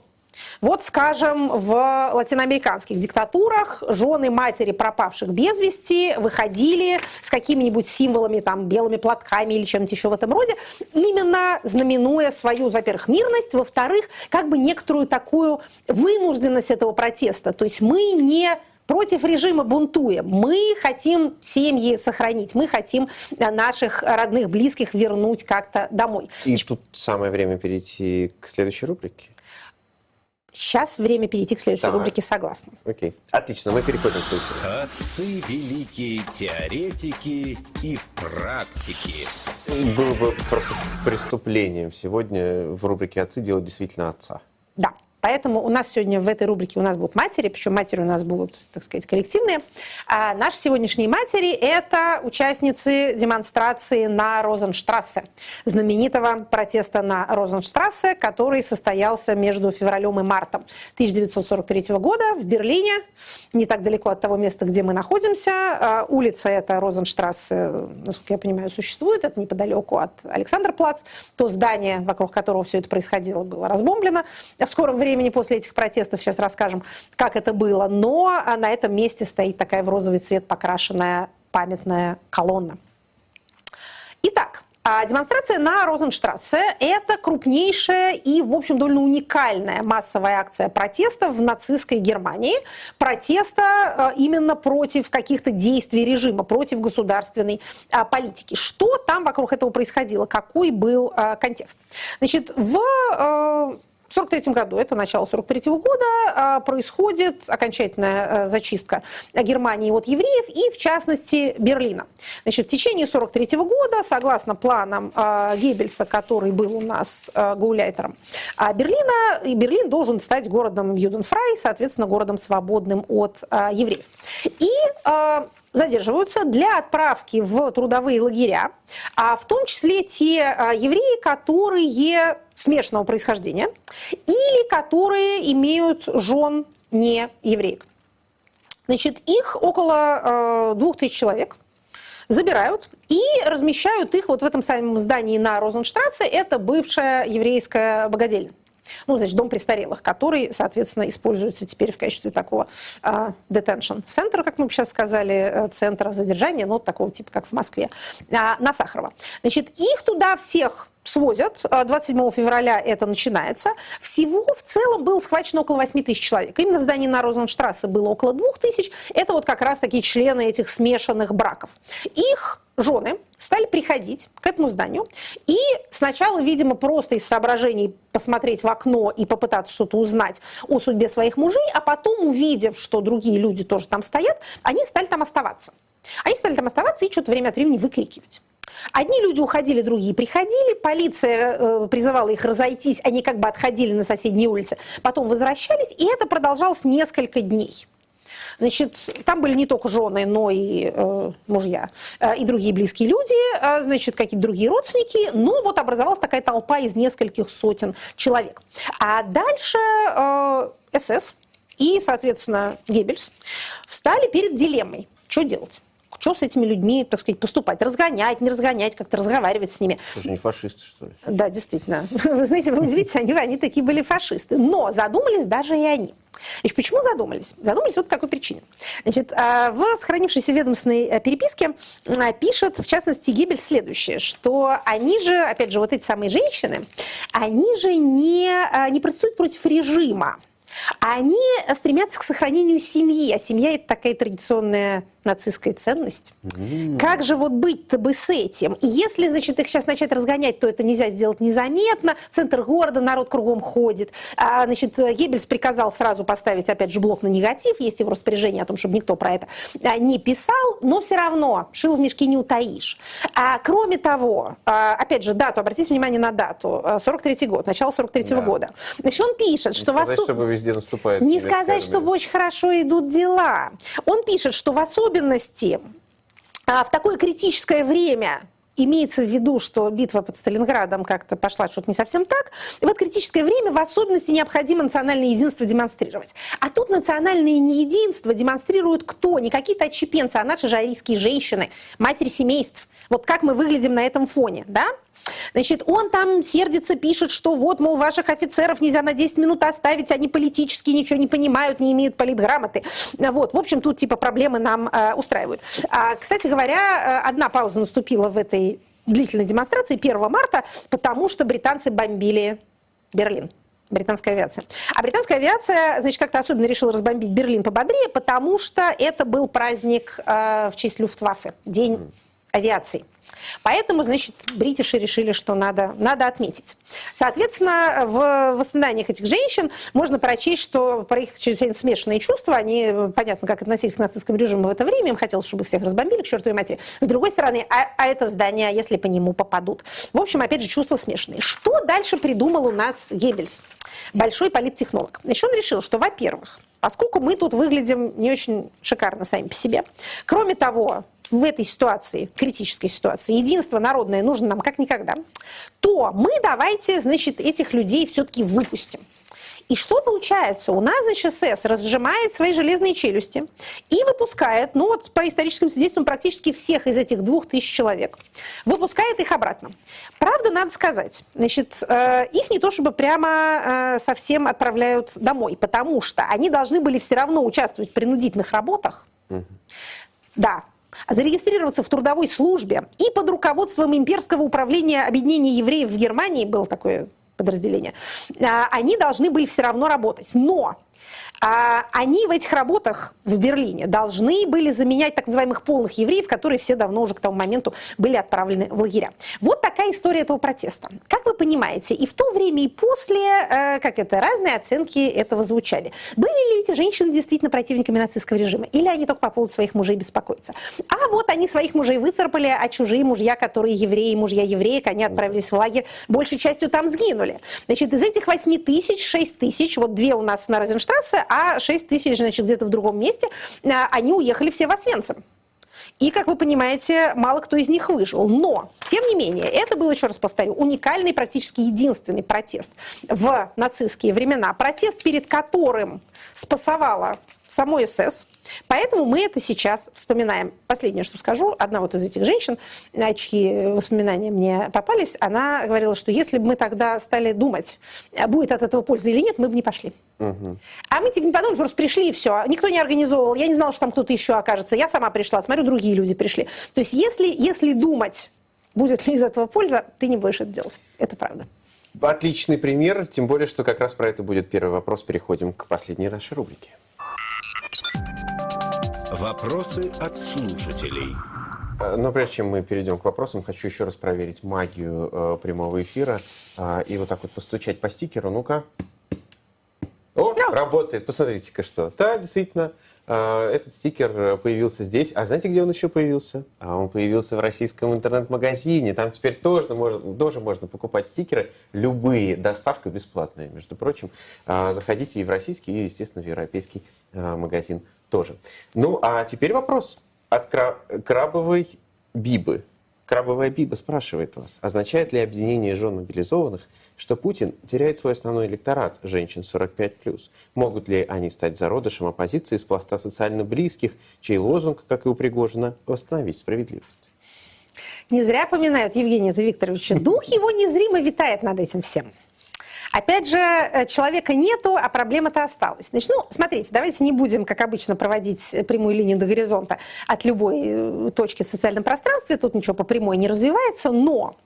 Вот, скажем, в латиноамериканских диктатурах жены матери пропавших без вести выходили с какими-нибудь символами, там, белыми платками или чем-то еще в этом роде, именно знаменуя свою, во-первых, мирность, во-вторых, как бы некоторую такую вынужденность этого протеста. То есть мы не против режима бунтуем. Мы хотим семьи сохранить, мы хотим наших родных, близких вернуть как-то домой. И тут самое время перейти к следующей рубрике. Сейчас время перейти к следующей так. рубрике «Согласна». Окей. Отлично, мы переходим к следующей. Отцы великие теоретики и практики. Было бы просто преступлением сегодня в рубрике «Отцы» делать действительно отца. Да. Поэтому у нас сегодня в этой рубрике у нас будут матери, причем матери у нас будут, так сказать, коллективные. А наши сегодняшние матери – это участницы демонстрации на Розенштрассе, знаменитого протеста на Розенштрассе, который состоялся между февралем и мартом 1943 года в Берлине, не так далеко от того места, где мы находимся. А улица эта Розенштрассе, насколько я понимаю, существует, это неподалеку от Александрплац. То здание, вокруг которого все это происходило, было разбомблено. В скором времени времени после этих протестов, сейчас расскажем, как это было. Но а, на этом месте стоит такая в розовый цвет покрашенная памятная колонна. Итак, а демонстрация на Розенштрассе – это крупнейшая и, в общем, довольно уникальная массовая акция протеста в нацистской Германии. Протеста а, именно против каких-то действий режима, против государственной политики. Что там вокруг этого происходило? Какой был контекст? Значит, в в 43 году, это начало 43 года, а, происходит окончательная э, зачистка Германии от евреев и, в частности, Берлина. Значит, в течение 43 года, согласно планам а, Геббельса, который был у нас э, гауляйтером Берлина, Берлин должен стать городом Юденфрай, соответственно, городом свободным от евреев. И задерживаются для отправки в трудовые лагеря, а в том числе те а, евреи, которые смешанного происхождения или которые имеют жен не евреек. Значит, их около э, двух тысяч человек забирают и размещают их вот в этом самом здании на Розенштрассе. Это бывшая еврейская богадельня ну, значит, дом престарелых, который, соответственно, используется теперь в качестве такого uh, detention центра, как мы сейчас сказали, э, центра задержания, ну, такого типа, как в Москве, uh, на Сахарова. Значит, их туда всех свозят. 27 а, февраля это начинается. Всего в целом было схвачено около 8 тысяч человек. Именно в здании на Розенштрассе было около 2 тысяч. Это вот как раз такие члены этих смешанных браков. Их жены стали приходить к этому зданию и сначала, видимо, просто из соображений посмотреть в окно и попытаться что-то узнать о судьбе своих мужей, а потом, увидев, что другие люди тоже там стоят, они стали там оставаться. Они стали там оставаться и что-то время от времени выкрикивать. Одни люди уходили, другие приходили, полиция э, призывала их разойтись, они как бы отходили на соседние улицы, потом возвращались, и это продолжалось несколько дней. Значит, там были не только жены, но и э, мужья, э, и другие близкие люди, э, значит, какие-то другие родственники. Но вот образовалась такая толпа из нескольких сотен человек. А дальше э, СС и, соответственно, Геббельс встали перед дилеммой. Что делать? Что с этими людьми, так сказать, поступать? Разгонять, не разгонять, как-то разговаривать с ними. Это не фашисты, что ли? Да, действительно. [LAUGHS] Вы знаете, вы удивитесь, они, они такие были фашисты. Но задумались даже и они. Значит, почему задумались? Задумались вот по какой причине. Значит, а, в сохранившейся ведомственной э, переписке а, пишет, в частности, Гибель следующее, что они же, опять же, вот эти самые женщины, они же не, а, не протестуют против режима, они стремятся к сохранению семьи, а семья – это такая традиционная нацистская ценность. Mm. Как же вот быть-то бы с этим? И если, значит, их сейчас начать разгонять, то это нельзя сделать незаметно. Центр города, народ кругом ходит. А, значит, Геббельс приказал сразу поставить, опять же, блок на негатив. Есть его распоряжение о том, чтобы никто про это а, не писал. Но все равно шил в мешке не утаишь. А, кроме того, а, опять же, дату, обратите внимание на дату. 43-й год, начало 43-го да. года. Значит, он пишет, не что... Сказать, в... чтобы везде наступает. Не сказать, чтобы очень хорошо идут дела. Он пишет, что в особенности особенности а, в такое критическое время имеется в виду, что битва под Сталинградом как-то пошла что-то не совсем так. И вот критическое время в особенности необходимо национальное единство демонстрировать. А тут национальное неединство демонстрируют кто? Не какие-то отщепенцы, а наши же арийские женщины, матери семейств. Вот как мы выглядим на этом фоне, да? Значит, он там сердится, пишет, что вот, мол, ваших офицеров нельзя на 10 минут оставить, они политически ничего не понимают, не имеют политграмоты. Вот, в общем, тут типа проблемы нам э, устраивают. А, кстати говоря, э, одна пауза наступила в этой длительной демонстрации 1 марта, потому что британцы бомбили Берлин британская авиация. А британская авиация, значит, как-то особенно решила разбомбить Берлин пободрее, потому что это был праздник э, в честь Люфтваффе, день авиации. Поэтому, значит, бритиши решили, что надо, надо отметить. Соответственно, в воспоминаниях этих женщин можно прочесть, что про их чрезвычайно смешанные чувства, они, понятно, как относились к нацистскому режиму в это время, им хотелось, чтобы всех разбомбили к чертовой матери. С другой стороны, а, а это здание, а если по нему попадут? В общем, опять же, чувства смешанные. Что дальше придумал у нас Геббельс? Большой политтехнолог. Значит, он решил, что, во-первых, поскольку мы тут выглядим не очень шикарно сами по себе, кроме того, в этой ситуации, критической ситуации, единство народное нужно нам как никогда, то мы давайте, значит, этих людей все-таки выпустим. И что получается? У нас, значит, СС разжимает свои железные челюсти и выпускает, ну вот по историческим свидетельствам, практически всех из этих двух тысяч человек. Выпускает их обратно. Правда, надо сказать, значит, э, их не то чтобы прямо э, совсем отправляют домой, потому что они должны были все равно участвовать в принудительных работах. Угу. Да, зарегистрироваться в трудовой службе и под руководством имперского управления объединения евреев в Германии, было такое подразделение, а, они должны были все равно работать. Но а они в этих работах в Берлине должны были заменять так называемых полных евреев, которые все давно уже к тому моменту были отправлены в лагеря. Вот такая история этого протеста. Как вы понимаете, и в то время, и после, э, как это, разные оценки этого звучали. Были ли эти женщины действительно противниками нацистского режима? Или они только по поводу своих мужей беспокоятся? А вот они своих мужей выцарапали, а чужие мужья, которые евреи, мужья евреек, они отправились в лагерь, большей частью там сгинули. Значит, из этих 8 тысяч, 6 тысяч, вот две у нас на Розенштрассе, а 6 тысяч, значит, где-то в другом месте, а, они уехали все в Освенцим. И, как вы понимаете, мало кто из них выжил. Но, тем не менее, это был, еще раз повторю, уникальный, практически единственный протест в нацистские времена. Протест, перед которым спасовала самой СС. Поэтому мы это сейчас вспоминаем. Последнее, что скажу, одна вот из этих женщин, э, чьи воспоминания мне попались, она говорила, что если бы мы тогда стали думать, э, будет от этого польза или нет, мы бы не пошли. Угу. А мы типа не подумали, просто пришли и все. Никто не организовывал. Я не знала, что там кто-то еще окажется. Я сама пришла, смотрю, другие люди пришли. То есть если, если думать, будет ли из этого польза, ты не будешь это делать. Это правда. Отличный пример, тем более, что как раз про это будет первый вопрос. Переходим к последней нашей рубрике. Вопросы от слушателей. Э, но прежде чем мы перейдем к вопросам, хочу еще раз проверить магию э, прямого эфира э, и вот так вот постучать по стикеру. Ну-ка. О, no. работает. Посмотрите-ка что. Да, действительно, этот стикер появился здесь. А знаете, где он еще появился? А он появился в российском интернет-магазине. Там теперь тоже можно, тоже можно покупать стикеры. Любые. Доставка бесплатная, между прочим. Э, заходите и в российский, и, естественно, в европейский э, магазин тоже. Ну, а теперь вопрос от крабовой бибы. Крабовая биба спрашивает вас, означает ли объединение жен мобилизованных, что Путин теряет свой основной электорат женщин 45+. Могут ли они стать зародышем оппозиции из пласта социально близких, чей лозунг, как и у Пригожина, восстановить справедливость? Не зря поминают Евгения Викторовича. Дух его незримо витает над этим всем. Опять же, э, человека нету, а проблема-то осталась. Значит, ну, смотрите, давайте не будем, как обычно, проводить прямую линию до горизонта от любой э, точки в социальном пространстве. Тут ничего по прямой не развивается. Но,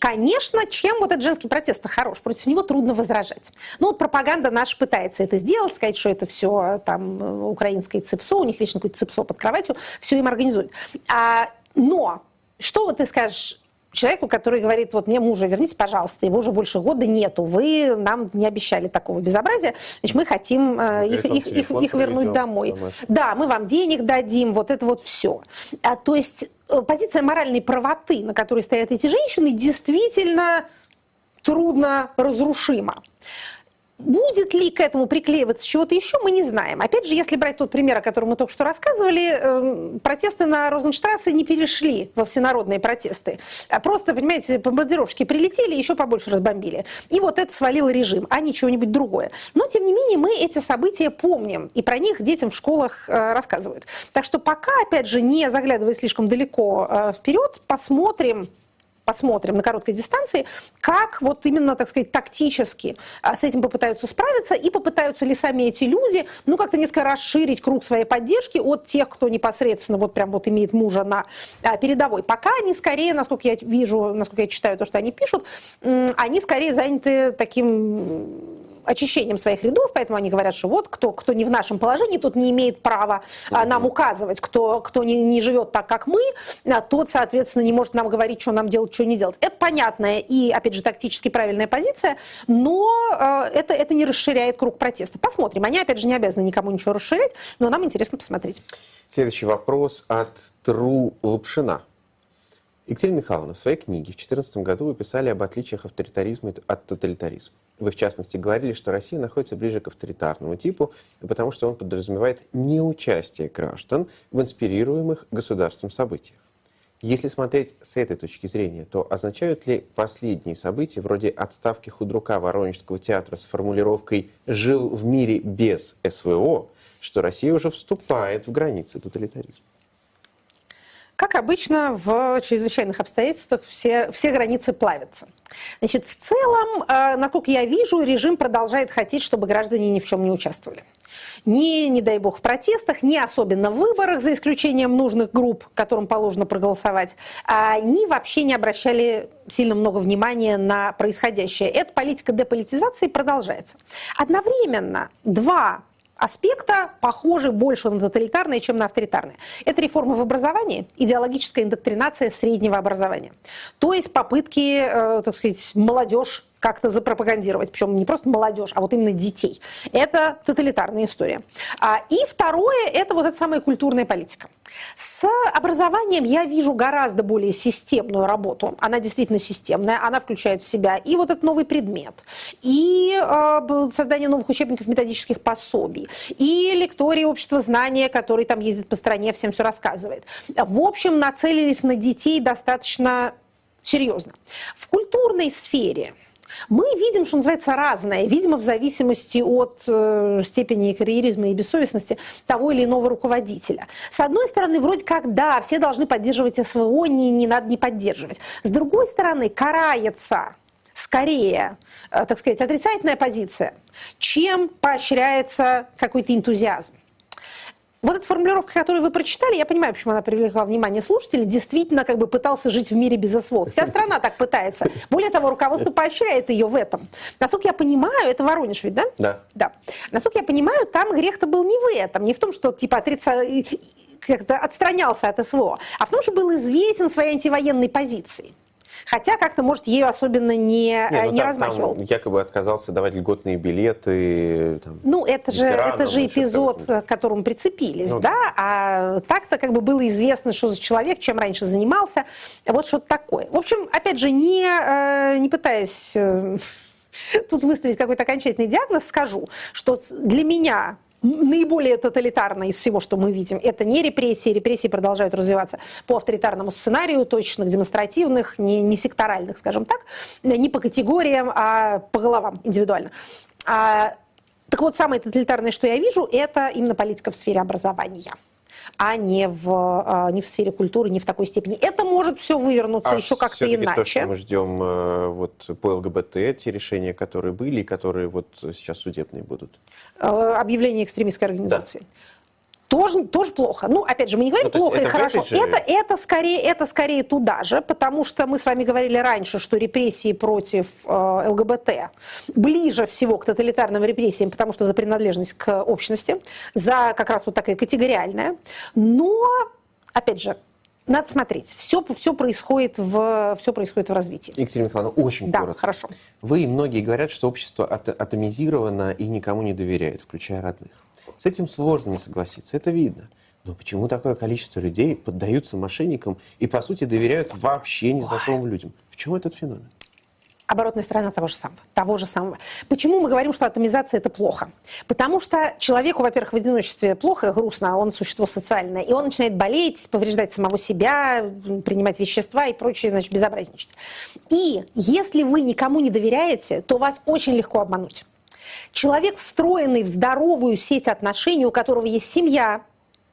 конечно, чем вот этот женский протест хорош? Против него трудно возражать. Ну, вот пропаганда наша пытается это сделать, сказать, что это все там э, украинское ЦИПСО, у них вечно какое-то ЦИПСО под кроватью, все им организуют. А, но что вот ты скажешь, человеку, который говорит, вот мне мужа верните, пожалуйста, его уже больше года нету, вы нам не обещали такого безобразия, значит, мы хотим э, их, их, их, их вернуть домой. Да, мы вам денег дадим, вот это вот все. А, то есть э, позиция моральной правоты, на которой стоят эти женщины, действительно трудно разрушима. Будет ли к этому приклеиваться чего-то еще, мы не знаем. Опять же, если брать тот пример, о котором мы только что рассказывали, эм, протесты на Розенштрассе не перешли во всенародные протесты. А просто, понимаете, бомбардировщики прилетели, еще побольше разбомбили. И вот это свалил режим, а не чего-нибудь другое. Но, тем не менее, мы эти события помним, и про них детям в школах э, рассказывают. Так что пока, опять же, не заглядывая слишком далеко э, вперед, посмотрим, посмотрим на короткой дистанции, как вот именно, так сказать, тактически а, с этим попытаются справиться и попытаются ли сами эти люди, ну, как-то несколько расширить круг своей поддержки от тех, кто непосредственно вот прям вот имеет мужа на а, передовой. Пока они скорее, насколько я вижу, насколько я читаю то, что они пишут, они скорее заняты таким очищением своих рядов, поэтому они говорят, что вот кто, кто не в нашем положении, тот не имеет права а, нам указывать, кто, кто не, не живет так, как мы, а, тот, соответственно, не может нам говорить, что нам делать, что не делать. Это понятная и, опять же, тактически правильная позиция, но а, это, это не расширяет круг протеста. Посмотрим. Они, опять же, не обязаны никому ничего расширять, но нам интересно посмотреть. Следующий вопрос от Тру Лапшина. Екатерина Михайловна, в своей книге в 2014 году вы писали об отличиях авторитаризма от тоталитаризма. Вы, в частности, говорили, что Россия находится ближе к авторитарному типу, потому что он подразумевает неучастие граждан в инспирируемых государством событиях. Если смотреть с этой точки зрения, то означают ли последние события, вроде отставки худрука Воронежского театра с формулировкой «жил в мире без СВО», что Россия уже вступает в границы тоталитаризма? Как обычно, в чрезвычайных обстоятельствах все, все границы плавятся. Значит, в целом, э, насколько я вижу, режим продолжает хотеть, чтобы граждане ни в чем не участвовали. Ни, не дай бог, в протестах, ни особенно в выборах, за исключением нужных групп, которым положено проголосовать, а ни вообще не обращали сильно много внимания на происходящее. Эта политика деполитизации продолжается. Одновременно два аспекта похожи больше на тоталитарные, чем на авторитарные. Это реформа в образовании, идеологическая индоктринация среднего образования. То есть попытки, э, так сказать, молодежь как-то запропагандировать, причем не просто молодежь, а вот именно детей. Это тоталитарная история. А, и второе, это вот эта самая культурная политика. С образованием я вижу гораздо более системную работу. Она действительно системная, она включает в себя и вот этот новый предмет, и э, создание новых учебников, методических пособий, и лектории общества знания, который там ездит по стране, всем все рассказывает. В общем, нацелились на детей достаточно серьезно. В культурной сфере мы видим, что называется, разное, видимо, в зависимости от э, степени карьеризма и бессовестности того или иного руководителя. С одной стороны, вроде как, да, все должны поддерживать СВО, не, не надо не поддерживать. С другой стороны, карается скорее, э, так сказать, отрицательная позиция, чем поощряется какой-то энтузиазм вот эта формулировка, которую вы прочитали, я понимаю, почему она привлекла внимание слушателей, действительно как бы пытался жить в мире без СВО. Вся страна так пытается. Более того, руководство поощряет ее в этом. Насколько я понимаю, это Воронеж ведь, да? Да. Да. Насколько я понимаю, там грех-то был не в этом, не в том, что типа отрица как-то отстранялся от СВО, а в том, что был известен своей антивоенной позицией. Хотя как-то, может, ею особенно не, не, ну, не там, размахивал. Там якобы отказался давать льготные билеты. Там, ну, это же, это же эпизод, к которому прицепились, ну, да? А так-то как бы было известно, что за человек, чем раньше занимался. Вот что-то такое. В общем, опять же, не, э, не пытаясь э, [LAUGHS] тут выставить какой-то окончательный диагноз, скажу, что для меня наиболее тоталитарно из всего, что мы видим, это не репрессии. Репрессии продолжают развиваться по авторитарному сценарию, точных, демонстративных, не, не секторальных, скажем так, не по категориям, а по головам индивидуально. А, так вот, самое тоталитарное, что я вижу, это именно политика в сфере образования а не в, а, не в сфере культуры, не в такой степени. Это может все вывернуться а еще как-то иначе. То, что мы ждем э, вот, по ЛГБТ, те решения, которые были и которые вот сейчас судебные будут? Э, объявление экстремистской организации. Да тоже, тоже плохо. Ну, опять же, мы не говорим ну, плохо или хорошо. Это, это, скорее, это скорее туда же, потому что мы с вами говорили раньше, что репрессии против э, ЛГБТ ближе всего к тоталитарным репрессиям, потому что за принадлежность к общности, за как раз вот такая категориальная. Но, опять же, надо смотреть. Все, все, происходит в, все происходит в развитии. Екатерина Михайловна, очень да, коротко. хорошо. Вы и многие говорят, что общество атомизировано и никому не доверяет, включая родных. С этим сложно не согласиться, это видно. Но почему такое количество людей поддаются мошенникам и, по сути, доверяют вообще незнакомым Ой. людям? В чем этот феномен? оборотная сторона того же самого. Того же самого. Почему мы говорим, что атомизация это плохо? Потому что человеку, во-первых, в одиночестве плохо, грустно, он существо социальное, и он начинает болеть, повреждать самого себя, принимать вещества и прочее, значит, безобразничать. И если вы никому не доверяете, то вас очень легко обмануть. Человек, встроенный в здоровую сеть отношений, у которого есть семья,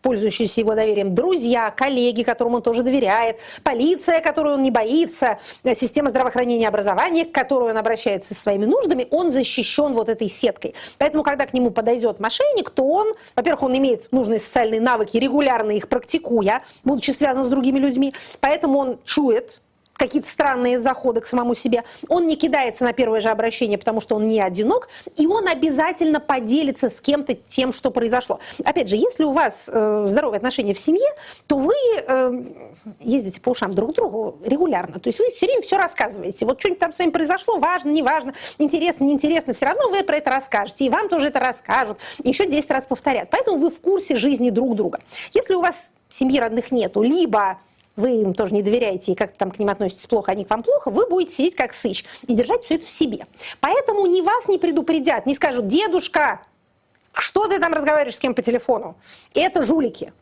пользующиеся его доверием, друзья, коллеги, которым он тоже доверяет, полиция, которую он не боится, система здравоохранения и образования, к которой он обращается со своими нуждами, он защищен вот этой сеткой. Поэтому, когда к нему подойдет мошенник, то он, во-первых, он имеет нужные социальные навыки, регулярно их практикуя, будучи связан с другими людьми, поэтому он чует, какие-то странные заходы к самому себе. Он не кидается на первое же обращение, потому что он не одинок, и он обязательно поделится с кем-то тем, что произошло. Опять же, если у вас э, здоровые отношения в семье, то вы э, ездите по ушам друг к другу регулярно. То есть вы все время все рассказываете. Вот что-нибудь там с вами произошло, важно, не важно, интересно, неинтересно, все равно вы про это расскажете, и вам тоже это расскажут, еще 10 раз повторят. Поэтому вы в курсе жизни друг друга. Если у вас семьи родных нету, либо вы им тоже не доверяете и как-то там к ним относитесь плохо, они к вам плохо, вы будете сидеть как сыч и держать все это в себе. Поэтому ни вас не предупредят, не скажут, дедушка, что ты там разговариваешь с кем по телефону? Это жулики.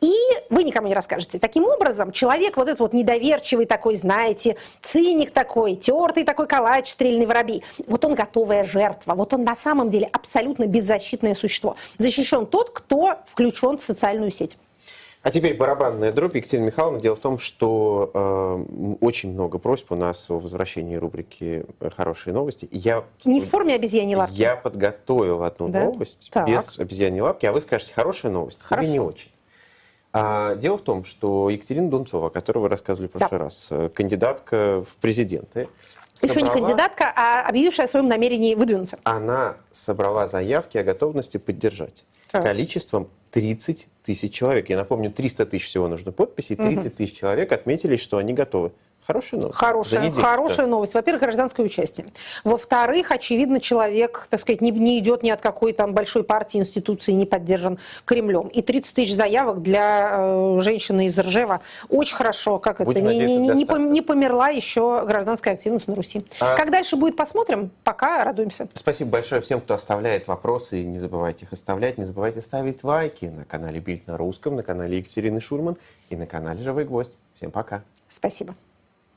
И вы никому не расскажете. Таким образом, человек вот этот вот недоверчивый такой, знаете, циник такой, тертый такой калач, стрельный воробей, вот он готовая жертва. Вот он на самом деле абсолютно беззащитное существо. Защищен тот, кто включен в социальную сеть. А теперь барабанная дробь. Екатерина Михайловна, дело в том, что э, очень много просьб у нас о возвращении рубрики «Хорошие новости». Я, не в форме обезьяньей лапки? Я подготовил одну да? новость так. без обезьяньей лапки, а вы скажете «хорошая новость» Хорошо. или не очень. А, дело в том, что Екатерина Дунцова, о которой вы рассказывали в прошлый да. раз, э, кандидатка в президенты, Еще не собрала- кандидатка, а объявившая о своем намерении выдвинуться. Она собрала заявки о готовности поддержать. Так. Количеством 30 тысяч человек. Я напомню, 300 тысяч всего нужно подписей. 30 тысяч человек отметили, что они готовы. Хорошая новость. Хорошая, недельку, хорошая да. новость. Во-первых, гражданское участие. Во-вторых, очевидно, человек, так сказать, не, не идет ни от какой там большой партии, институции, не поддержан Кремлем. И 30 тысяч заявок для э, женщины из Ржева. Очень хорошо. Как это? Будем Не, не- не- не пом- не померла еще гражданская активность на Руси. А- Как дальше будет, посмотрим. Пока радуемся. Спасибо большое всем, кто оставляет вопросы. Не забывайте их оставлять. Не забывайте ставить лайки на канале Бильд на русском, на канале Екатерины Шульман и на канале Живой Гвоздь. Всем пока. Спасибо.